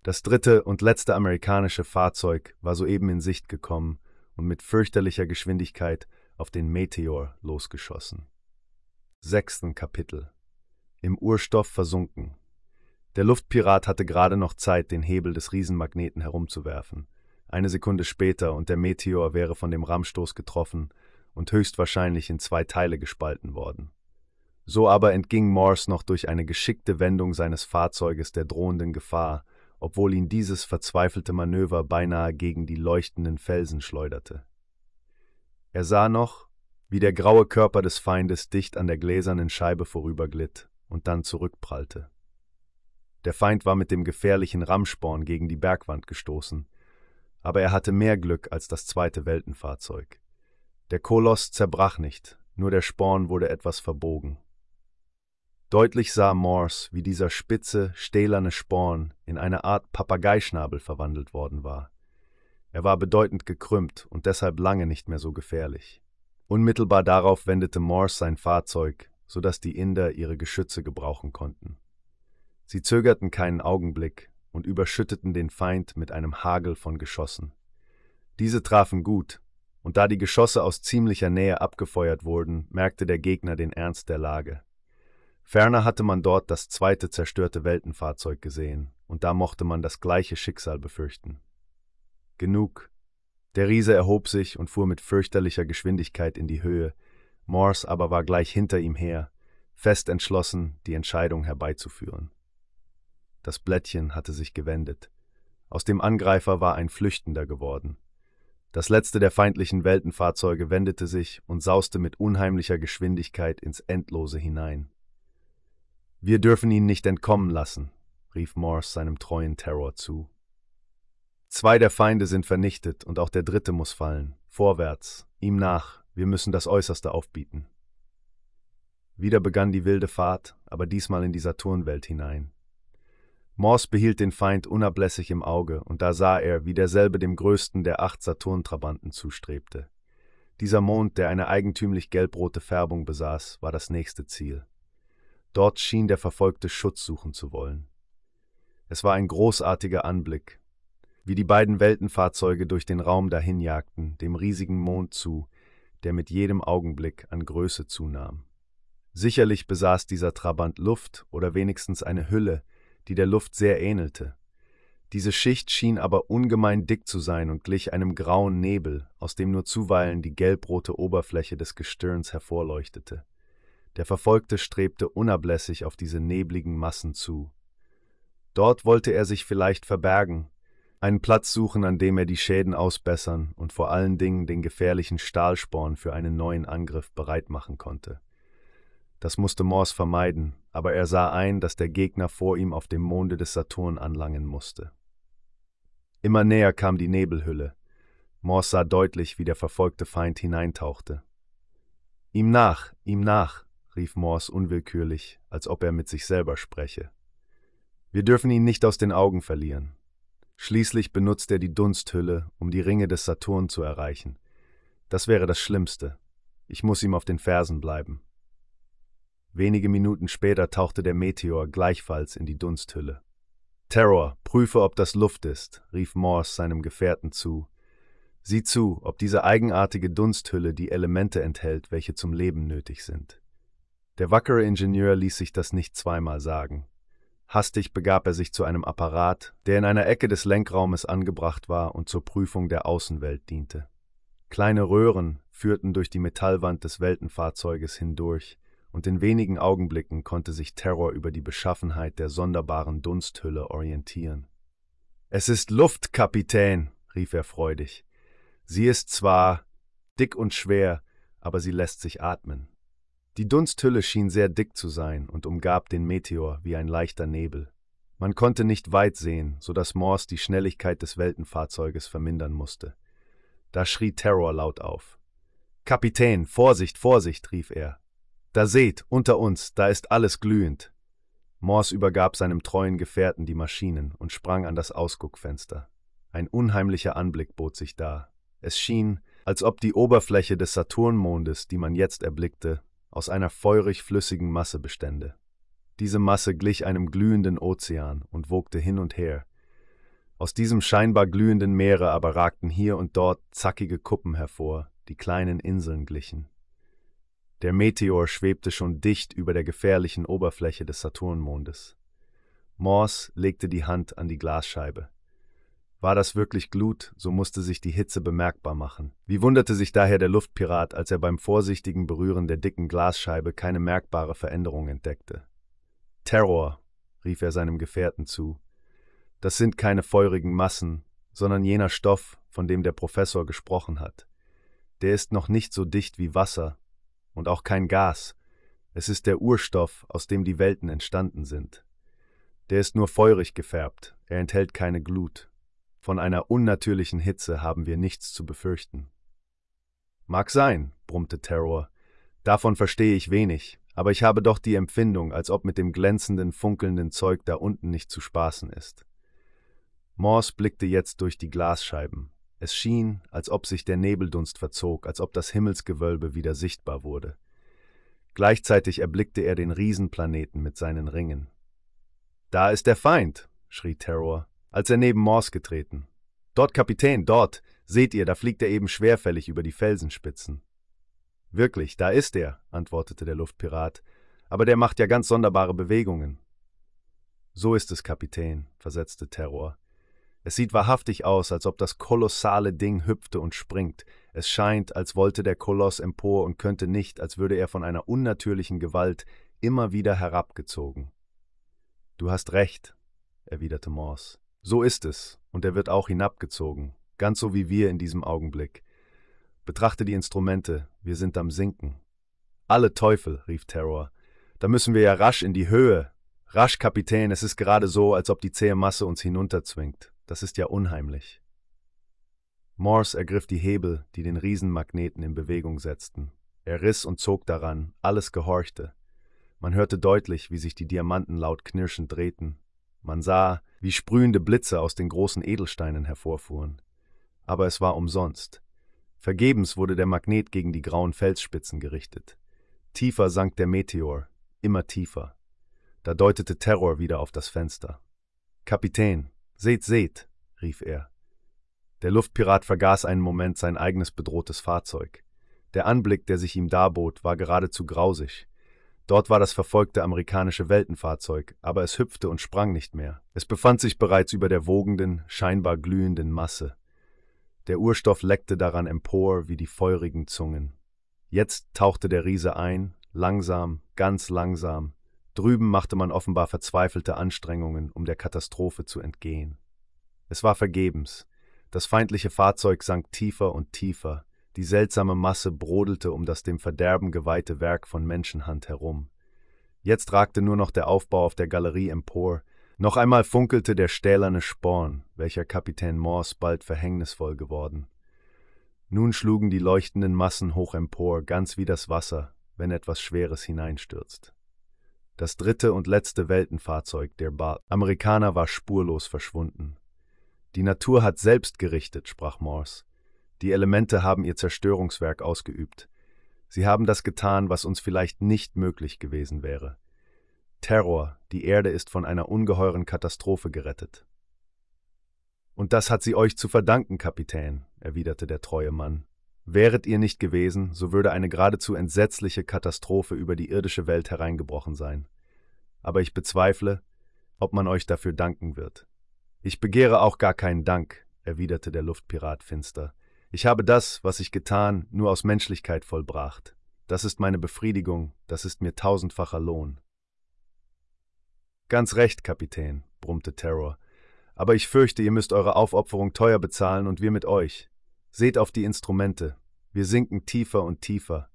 Das dritte und letzte amerikanische Fahrzeug war soeben in Sicht gekommen und mit fürchterlicher Geschwindigkeit auf den Meteor losgeschossen. Sechsten Kapitel Im Urstoff versunken. Der Luftpirat hatte gerade noch Zeit, den Hebel des Riesenmagneten herumzuwerfen. Eine Sekunde später und der Meteor wäre von dem Rammstoß getroffen und höchstwahrscheinlich in zwei Teile gespalten worden. So aber entging Morse noch durch eine geschickte Wendung seines Fahrzeuges der drohenden Gefahr, obwohl ihn dieses verzweifelte Manöver beinahe gegen die leuchtenden Felsen schleuderte. Er sah noch, wie der graue Körper des Feindes dicht an der gläsernen Scheibe vorüberglitt und dann zurückprallte. Der Feind war mit dem gefährlichen Rammsporn gegen die Bergwand gestoßen, aber er hatte mehr Glück als das zweite Weltenfahrzeug. Der Koloss zerbrach nicht, nur der Sporn wurde etwas verbogen. Deutlich sah Morse, wie dieser spitze, stählerne Sporn in eine Art Papageischnabel verwandelt worden war. Er war bedeutend gekrümmt und deshalb lange nicht mehr so gefährlich. Unmittelbar darauf wendete Morse sein Fahrzeug, so dass die Inder ihre Geschütze gebrauchen konnten. Sie zögerten keinen Augenblick und überschütteten den Feind mit einem Hagel von Geschossen. Diese trafen gut, und da die Geschosse aus ziemlicher Nähe abgefeuert wurden, merkte der Gegner den Ernst der Lage. Ferner hatte man dort das zweite zerstörte Weltenfahrzeug gesehen, und da mochte man das gleiche Schicksal befürchten. Genug. Der Riese erhob sich und fuhr mit fürchterlicher Geschwindigkeit in die Höhe, Morse aber war gleich hinter ihm her, fest entschlossen, die Entscheidung herbeizuführen. Das Blättchen hatte sich gewendet. Aus dem Angreifer war ein Flüchtender geworden. Das letzte der feindlichen Weltenfahrzeuge wendete sich und sauste mit unheimlicher Geschwindigkeit ins Endlose hinein. Wir dürfen ihn nicht entkommen lassen, rief Morse seinem treuen Terror zu. Zwei der Feinde sind vernichtet und auch der dritte muss fallen. Vorwärts, ihm nach, wir müssen das Äußerste aufbieten. Wieder begann die wilde Fahrt, aber diesmal in die Saturnwelt hinein. Morse behielt den Feind unablässig im Auge, und da sah er, wie derselbe dem größten der acht Saturntrabanten zustrebte. Dieser Mond, der eine eigentümlich gelbrote Färbung besaß, war das nächste Ziel. Dort schien der Verfolgte Schutz suchen zu wollen. Es war ein großartiger Anblick, wie die beiden Weltenfahrzeuge durch den Raum dahinjagten, dem riesigen Mond zu, der mit jedem Augenblick an Größe zunahm. Sicherlich besaß dieser Trabant Luft oder wenigstens eine Hülle, die der Luft sehr ähnelte. Diese Schicht schien aber ungemein dick zu sein und glich einem grauen Nebel, aus dem nur zuweilen die gelbrote Oberfläche des Gestirns hervorleuchtete. Der Verfolgte strebte unablässig auf diese nebligen Massen zu. Dort wollte er sich vielleicht verbergen, einen Platz suchen, an dem er die Schäden ausbessern und vor allen Dingen den gefährlichen Stahlsporn für einen neuen Angriff bereit machen konnte. Das musste Morse vermeiden, aber er sah ein, dass der Gegner vor ihm auf dem Monde des Saturn anlangen musste. Immer näher kam die Nebelhülle. Morse sah deutlich, wie der verfolgte Feind hineintauchte. Ihm nach, ihm nach, rief Morse unwillkürlich, als ob er mit sich selber spreche. Wir dürfen ihn nicht aus den Augen verlieren. Schließlich benutzt er die Dunsthülle, um die Ringe des Saturn zu erreichen. Das wäre das Schlimmste. Ich muss ihm auf den Fersen bleiben. Wenige Minuten später tauchte der Meteor gleichfalls in die Dunsthülle. Terror, prüfe, ob das Luft ist, rief Morse seinem Gefährten zu. Sieh zu, ob diese eigenartige Dunsthülle die Elemente enthält, welche zum Leben nötig sind. Der wackere Ingenieur ließ sich das nicht zweimal sagen. Hastig begab er sich zu einem Apparat, der in einer Ecke des Lenkraumes angebracht war und zur Prüfung der Außenwelt diente. Kleine Röhren führten durch die Metallwand des Weltenfahrzeuges hindurch, und in wenigen Augenblicken konnte sich Terror über die Beschaffenheit der sonderbaren Dunsthülle orientieren. Es ist Luft, Kapitän, rief er freudig. Sie ist zwar dick und schwer, aber sie lässt sich atmen. Die Dunsthülle schien sehr dick zu sein und umgab den Meteor wie ein leichter Nebel. Man konnte nicht weit sehen, so dass Morse die Schnelligkeit des Weltenfahrzeuges vermindern musste. Da schrie Terror laut auf. Kapitän, Vorsicht, Vorsicht, rief er. Da seht, unter uns, da ist alles glühend. Morse übergab seinem treuen Gefährten die Maschinen und sprang an das Ausguckfenster. Ein unheimlicher Anblick bot sich dar. Es schien, als ob die Oberfläche des Saturnmondes, die man jetzt erblickte, aus einer feurig flüssigen Masse bestände. Diese Masse glich einem glühenden Ozean und wogte hin und her. Aus diesem scheinbar glühenden Meere aber ragten hier und dort zackige Kuppen hervor, die kleinen Inseln glichen. Der Meteor schwebte schon dicht über der gefährlichen Oberfläche des Saturnmondes. Morse legte die Hand an die Glasscheibe. War das wirklich Glut, so musste sich die Hitze bemerkbar machen. Wie wunderte sich daher der Luftpirat, als er beim vorsichtigen Berühren der dicken Glasscheibe keine merkbare Veränderung entdeckte. Terror, rief er seinem Gefährten zu. Das sind keine feurigen Massen, sondern jener Stoff, von dem der Professor gesprochen hat. Der ist noch nicht so dicht wie Wasser, und auch kein Gas. Es ist der Urstoff, aus dem die Welten entstanden sind. Der ist nur feurig gefärbt, er enthält keine Glut. Von einer unnatürlichen Hitze haben wir nichts zu befürchten. Mag sein, brummte Terror. Davon verstehe ich wenig, aber ich habe doch die Empfindung, als ob mit dem glänzenden, funkelnden Zeug da unten nicht zu spaßen ist. Morse blickte jetzt durch die Glasscheiben. Es schien, als ob sich der Nebeldunst verzog, als ob das Himmelsgewölbe wieder sichtbar wurde. Gleichzeitig erblickte er den Riesenplaneten mit seinen Ringen. Da ist der Feind, schrie Terror, als er neben Morse getreten. Dort, Kapitän, dort, seht ihr, da fliegt er eben schwerfällig über die Felsenspitzen. Wirklich, da ist er, antwortete der Luftpirat, aber der macht ja ganz sonderbare Bewegungen. So ist es, Kapitän, versetzte Terror. Es sieht wahrhaftig aus, als ob das kolossale Ding hüpfte und springt. Es scheint, als wollte der Koloss empor und könnte nicht, als würde er von einer unnatürlichen Gewalt immer wieder herabgezogen. Du hast recht, erwiderte Morse. So ist es, und er wird auch hinabgezogen, ganz so wie wir in diesem Augenblick. Betrachte die Instrumente, wir sind am Sinken. Alle Teufel, rief Terror. Da müssen wir ja rasch in die Höhe. Rasch, Kapitän, es ist gerade so, als ob die zähe Masse uns hinunterzwingt. Das ist ja unheimlich. Morse ergriff die Hebel, die den Riesenmagneten in Bewegung setzten. Er riss und zog daran, alles gehorchte. Man hörte deutlich, wie sich die Diamanten laut knirschend drehten. Man sah, wie sprühende Blitze aus den großen Edelsteinen hervorfuhren. Aber es war umsonst. Vergebens wurde der Magnet gegen die grauen Felsspitzen gerichtet. Tiefer sank der Meteor, immer tiefer. Da deutete Terror wieder auf das Fenster. Kapitän, seht, seht, rief er. Der Luftpirat vergaß einen Moment sein eigenes bedrohtes Fahrzeug. Der Anblick, der sich ihm darbot, war geradezu grausig. Dort war das verfolgte amerikanische Weltenfahrzeug, aber es hüpfte und sprang nicht mehr. Es befand sich bereits über der wogenden, scheinbar glühenden Masse. Der Urstoff leckte daran empor wie die feurigen Zungen. Jetzt tauchte der Riese ein, langsam, ganz langsam. Drüben machte man offenbar verzweifelte Anstrengungen, um der Katastrophe zu entgehen. Es war vergebens. Das feindliche Fahrzeug sank tiefer und tiefer. Die seltsame Masse brodelte um das dem Verderben geweihte Werk von Menschenhand herum. Jetzt ragte nur noch der Aufbau auf der Galerie empor, noch einmal funkelte der stählerne Sporn, welcher Kapitän Morse bald verhängnisvoll geworden. Nun schlugen die leuchtenden Massen hoch empor, ganz wie das Wasser, wenn etwas Schweres hineinstürzt. Das dritte und letzte Weltenfahrzeug, der ba Amerikaner, war spurlos verschwunden. Die Natur hat selbst gerichtet, sprach Morse. Die Elemente haben ihr Zerstörungswerk ausgeübt. Sie haben das getan, was uns vielleicht nicht möglich gewesen wäre. Terror, die Erde ist von einer ungeheuren Katastrophe gerettet. Und das hat sie euch zu verdanken, Kapitän, erwiderte der treue Mann. Wäret ihr nicht gewesen, so würde eine geradezu entsetzliche Katastrophe über die irdische Welt hereingebrochen sein. Aber ich bezweifle, ob man euch dafür danken wird. Ich begehre auch gar keinen Dank, erwiderte der Luftpirat finster. Ich habe das, was ich getan, nur aus Menschlichkeit vollbracht. Das ist meine Befriedigung, das ist mir tausendfacher Lohn. Ganz recht, Kapitän, brummte Terror. Aber ich fürchte, ihr müsst eure Aufopferung teuer bezahlen und wir mit euch. Seht auf die Instrumente. Wir sinken tiefer und tiefer.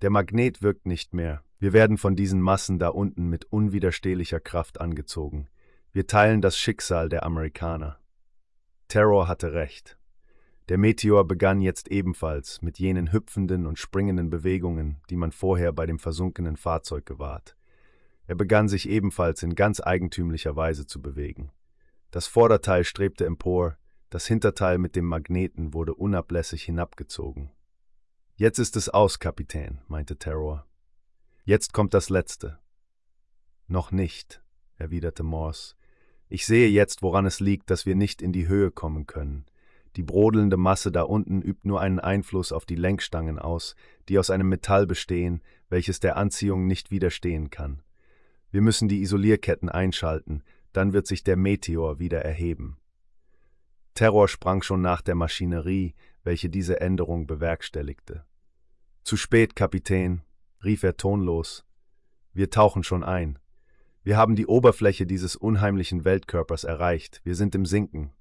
Der Magnet wirkt nicht mehr. Wir werden von diesen Massen da unten mit unwiderstehlicher Kraft angezogen. Wir teilen das Schicksal der Amerikaner. Terror hatte recht. Der Meteor begann jetzt ebenfalls mit jenen hüpfenden und springenden Bewegungen, die man vorher bei dem versunkenen Fahrzeug gewahrt. Er begann sich ebenfalls in ganz eigentümlicher Weise zu bewegen. Das Vorderteil strebte empor, das Hinterteil mit dem Magneten wurde unablässig hinabgezogen. Jetzt ist es aus, Kapitän, meinte Terror. Jetzt kommt das Letzte. Noch nicht, erwiderte Morse. Ich sehe jetzt, woran es liegt, dass wir nicht in die Höhe kommen können. Die brodelnde Masse da unten übt nur einen Einfluss auf die Lenkstangen aus, die aus einem Metall bestehen, welches der Anziehung nicht widerstehen kann. Wir müssen die Isolierketten einschalten, dann wird sich der Meteor wieder erheben. Terror sprang schon nach der Maschinerie, welche diese Änderung bewerkstelligte. Zu spät, Kapitän, rief er tonlos. Wir tauchen schon ein. Wir haben die Oberfläche dieses unheimlichen Weltkörpers erreicht. Wir sind im Sinken.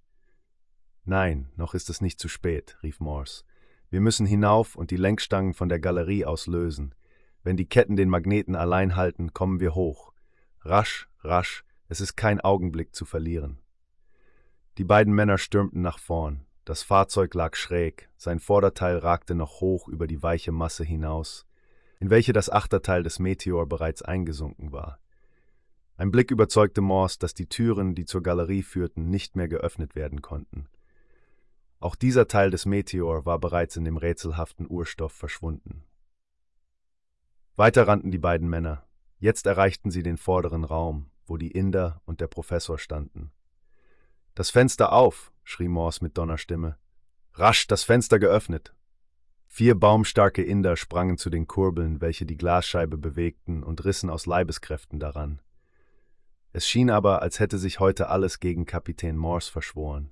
Nein, noch ist es nicht zu spät, rief Morse. Wir müssen hinauf und die Lenkstangen von der Galerie aus lösen. Wenn die Ketten den Magneten allein halten, kommen wir hoch. Rasch, rasch, es ist kein Augenblick zu verlieren. Die beiden Männer stürmten nach vorn. Das Fahrzeug lag schräg, sein Vorderteil ragte noch hoch über die weiche Masse hinaus, in welche das Achterteil des Meteor bereits eingesunken war. Ein Blick überzeugte Morse, dass die Türen, die zur Galerie führten, nicht mehr geöffnet werden konnten. Auch dieser Teil des Meteor war bereits in dem rätselhaften Urstoff verschwunden. Weiter rannten die beiden Männer, Jetzt erreichten sie den vorderen Raum, wo die Inder und der Professor standen. Das Fenster auf, schrie Morse mit Donnerstimme. Rasch das Fenster geöffnet. Vier baumstarke Inder sprangen zu den Kurbeln, welche die Glasscheibe bewegten, und rissen aus Leibeskräften daran. Es schien aber, als hätte sich heute alles gegen Kapitän Morse verschworen.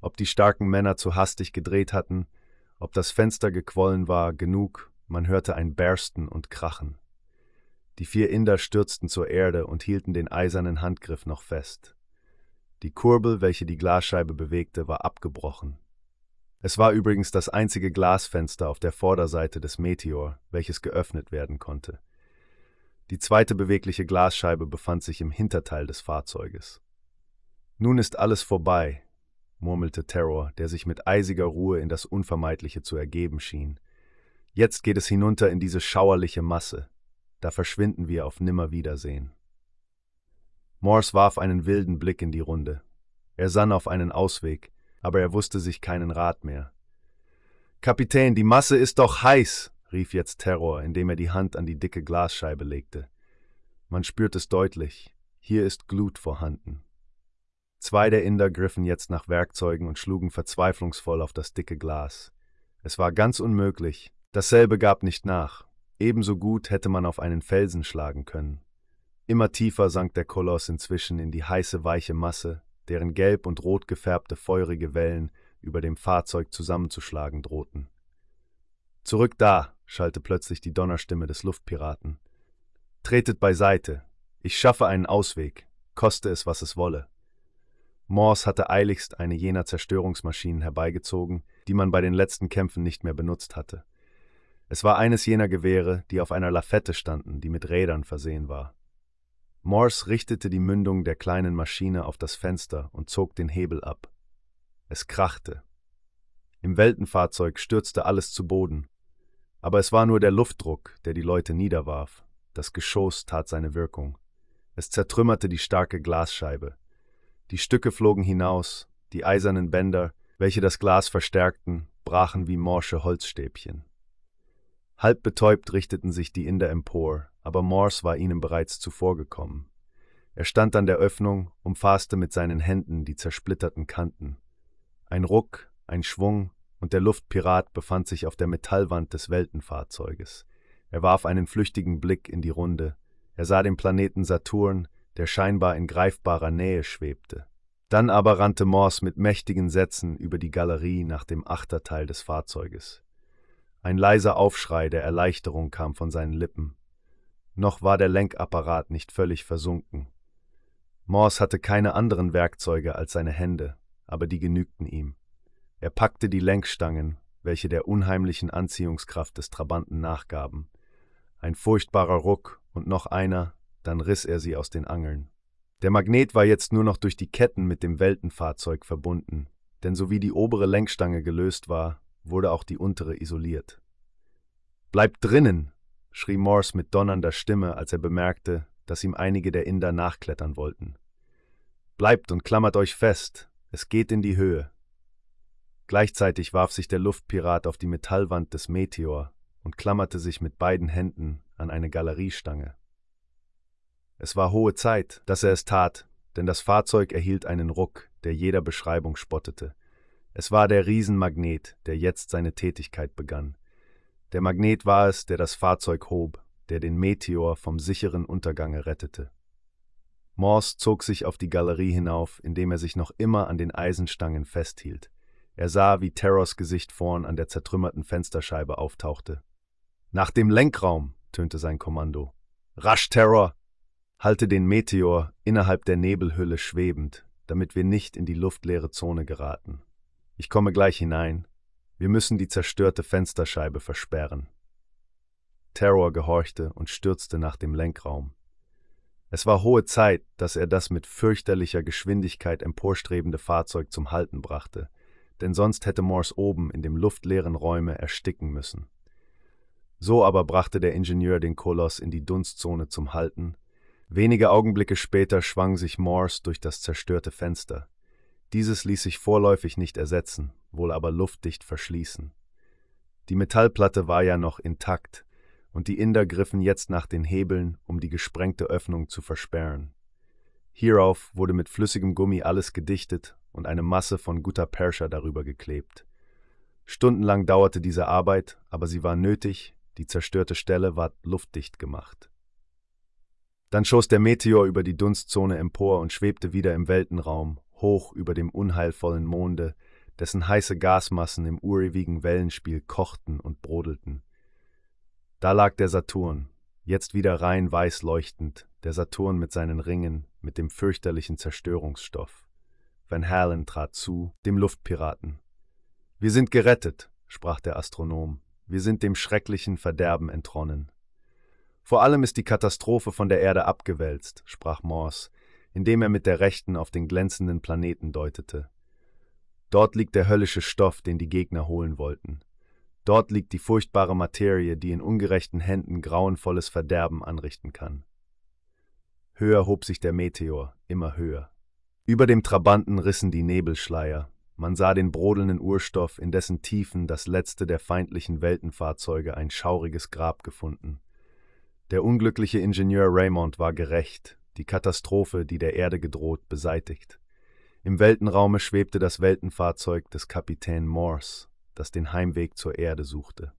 Ob die starken Männer zu hastig gedreht hatten, ob das Fenster gequollen war, genug, man hörte ein Bersten und Krachen. Die vier Inder stürzten zur Erde und hielten den eisernen Handgriff noch fest. Die Kurbel, welche die Glasscheibe bewegte, war abgebrochen. Es war übrigens das einzige Glasfenster auf der Vorderseite des Meteor, welches geöffnet werden konnte. Die zweite bewegliche Glasscheibe befand sich im Hinterteil des Fahrzeuges. Nun ist alles vorbei, murmelte Terror, der sich mit eisiger Ruhe in das Unvermeidliche zu ergeben schien. Jetzt geht es hinunter in diese schauerliche Masse. Da verschwinden wir auf Nimmerwiedersehen. Morse warf einen wilden Blick in die Runde. Er sann auf einen Ausweg, aber er wusste sich keinen Rat mehr. Kapitän, die Masse ist doch heiß, rief jetzt Terror, indem er die Hand an die dicke Glasscheibe legte. Man spürt es deutlich, hier ist Glut vorhanden. Zwei der Inder griffen jetzt nach Werkzeugen und schlugen verzweiflungsvoll auf das dicke Glas. Es war ganz unmöglich, dasselbe gab nicht nach, ebenso gut hätte man auf einen Felsen schlagen können. Immer tiefer sank der Koloss inzwischen in die heiße, weiche Masse, deren gelb und rot gefärbte feurige Wellen über dem Fahrzeug zusammenzuschlagen drohten. Zurück da, schallte plötzlich die Donnerstimme des Luftpiraten. Tretet beiseite, ich schaffe einen Ausweg, koste es, was es wolle. Morse hatte eiligst eine jener Zerstörungsmaschinen herbeigezogen, die man bei den letzten Kämpfen nicht mehr benutzt hatte. Es war eines jener Gewehre, die auf einer Lafette standen, die mit Rädern versehen war. Morse richtete die Mündung der kleinen Maschine auf das Fenster und zog den Hebel ab. Es krachte. Im Weltenfahrzeug stürzte alles zu Boden. Aber es war nur der Luftdruck, der die Leute niederwarf. Das Geschoss tat seine Wirkung. Es zertrümmerte die starke Glasscheibe. Die Stücke flogen hinaus, die eisernen Bänder, welche das Glas verstärkten, brachen wie morsche Holzstäbchen. Halb betäubt richteten sich die Inder empor, aber Morse war ihnen bereits zuvorgekommen. Er stand an der Öffnung, umfasste mit seinen Händen die zersplitterten Kanten. Ein Ruck, ein Schwung, und der Luftpirat befand sich auf der Metallwand des Weltenfahrzeuges. Er warf einen flüchtigen Blick in die Runde. Er sah den Planeten Saturn, der scheinbar in greifbarer Nähe schwebte. Dann aber rannte Morse mit mächtigen Sätzen über die Galerie nach dem Achterteil des Fahrzeuges. Ein leiser Aufschrei der Erleichterung kam von seinen Lippen. Noch war der Lenkapparat nicht völlig versunken. Morse hatte keine anderen Werkzeuge als seine Hände, aber die genügten ihm. Er packte die Lenkstangen, welche der unheimlichen Anziehungskraft des Trabanten nachgaben. Ein furchtbarer Ruck und noch einer, dann riss er sie aus den Angeln. Der Magnet war jetzt nur noch durch die Ketten mit dem Weltenfahrzeug verbunden, denn sowie die obere Lenkstange gelöst war, wurde auch die untere isoliert. Bleibt drinnen! schrie Morse mit donnernder Stimme, als er bemerkte, dass ihm einige der Inder nachklettern wollten. Bleibt und klammert euch fest, es geht in die Höhe. Gleichzeitig warf sich der Luftpirat auf die Metallwand des Meteor und klammerte sich mit beiden Händen an eine Galeriestange. Es war hohe Zeit, dass er es tat, denn das Fahrzeug erhielt einen Ruck, der jeder Beschreibung spottete. Es war der Riesenmagnet, der jetzt seine Tätigkeit begann. Der Magnet war es, der das Fahrzeug hob, der den Meteor vom sicheren Untergange rettete. Morse zog sich auf die Galerie hinauf, indem er sich noch immer an den Eisenstangen festhielt. Er sah, wie Terrors Gesicht vorn an der zertrümmerten Fensterscheibe auftauchte. Nach dem Lenkraum, tönte sein Kommando. Rasch, Terror! Halte den Meteor innerhalb der Nebelhülle schwebend, damit wir nicht in die luftleere Zone geraten. Ich komme gleich hinein. Wir müssen die zerstörte Fensterscheibe versperren. Terror gehorchte und stürzte nach dem Lenkraum. Es war hohe Zeit, dass er das mit fürchterlicher Geschwindigkeit emporstrebende Fahrzeug zum Halten brachte, denn sonst hätte Morse oben in dem luftleeren Räume ersticken müssen. So aber brachte der Ingenieur den Koloss in die Dunstzone zum Halten Wenige Augenblicke später schwang sich Morse durch das zerstörte Fenster. Dieses ließ sich vorläufig nicht ersetzen, wohl aber luftdicht verschließen. Die Metallplatte war ja noch intakt, und die Inder griffen jetzt nach den Hebeln, um die gesprengte Öffnung zu versperren. Hierauf wurde mit flüssigem Gummi alles gedichtet und eine Masse von Gutta Perscha darüber geklebt. Stundenlang dauerte diese Arbeit, aber sie war nötig, die zerstörte Stelle ward luftdicht gemacht. Dann schoss der Meteor über die Dunstzone empor und schwebte wieder im Weltenraum, hoch über dem unheilvollen Monde, dessen heiße Gasmassen im urewigen Wellenspiel kochten und brodelten. Da lag der Saturn, jetzt wieder rein weiß leuchtend, der Saturn mit seinen Ringen, mit dem fürchterlichen Zerstörungsstoff. Van Halen trat zu, dem Luftpiraten. Wir sind gerettet, sprach der Astronom. Wir sind dem schrecklichen Verderben entronnen. Vor allem ist die Katastrophe von der Erde abgewälzt, sprach Morse, indem er mit der Rechten auf den glänzenden Planeten deutete. Dort liegt der höllische Stoff, den die Gegner holen wollten. Dort liegt die furchtbare Materie, die in ungerechten Händen grauenvolles Verderben anrichten kann. Höher hob sich der Meteor, immer höher. Über dem Trabanten rissen die Nebelschleier, man sah den brodelnden Urstoff, in dessen Tiefen das letzte der feindlichen Weltenfahrzeuge ein schauriges Grab gefunden. Der unglückliche Ingenieur Raymond war gerecht, die Katastrophe, die der Erde gedroht, beseitigt. Im Weltenraume schwebte das Weltenfahrzeug des Kapitän Morse, das den Heimweg zur Erde suchte.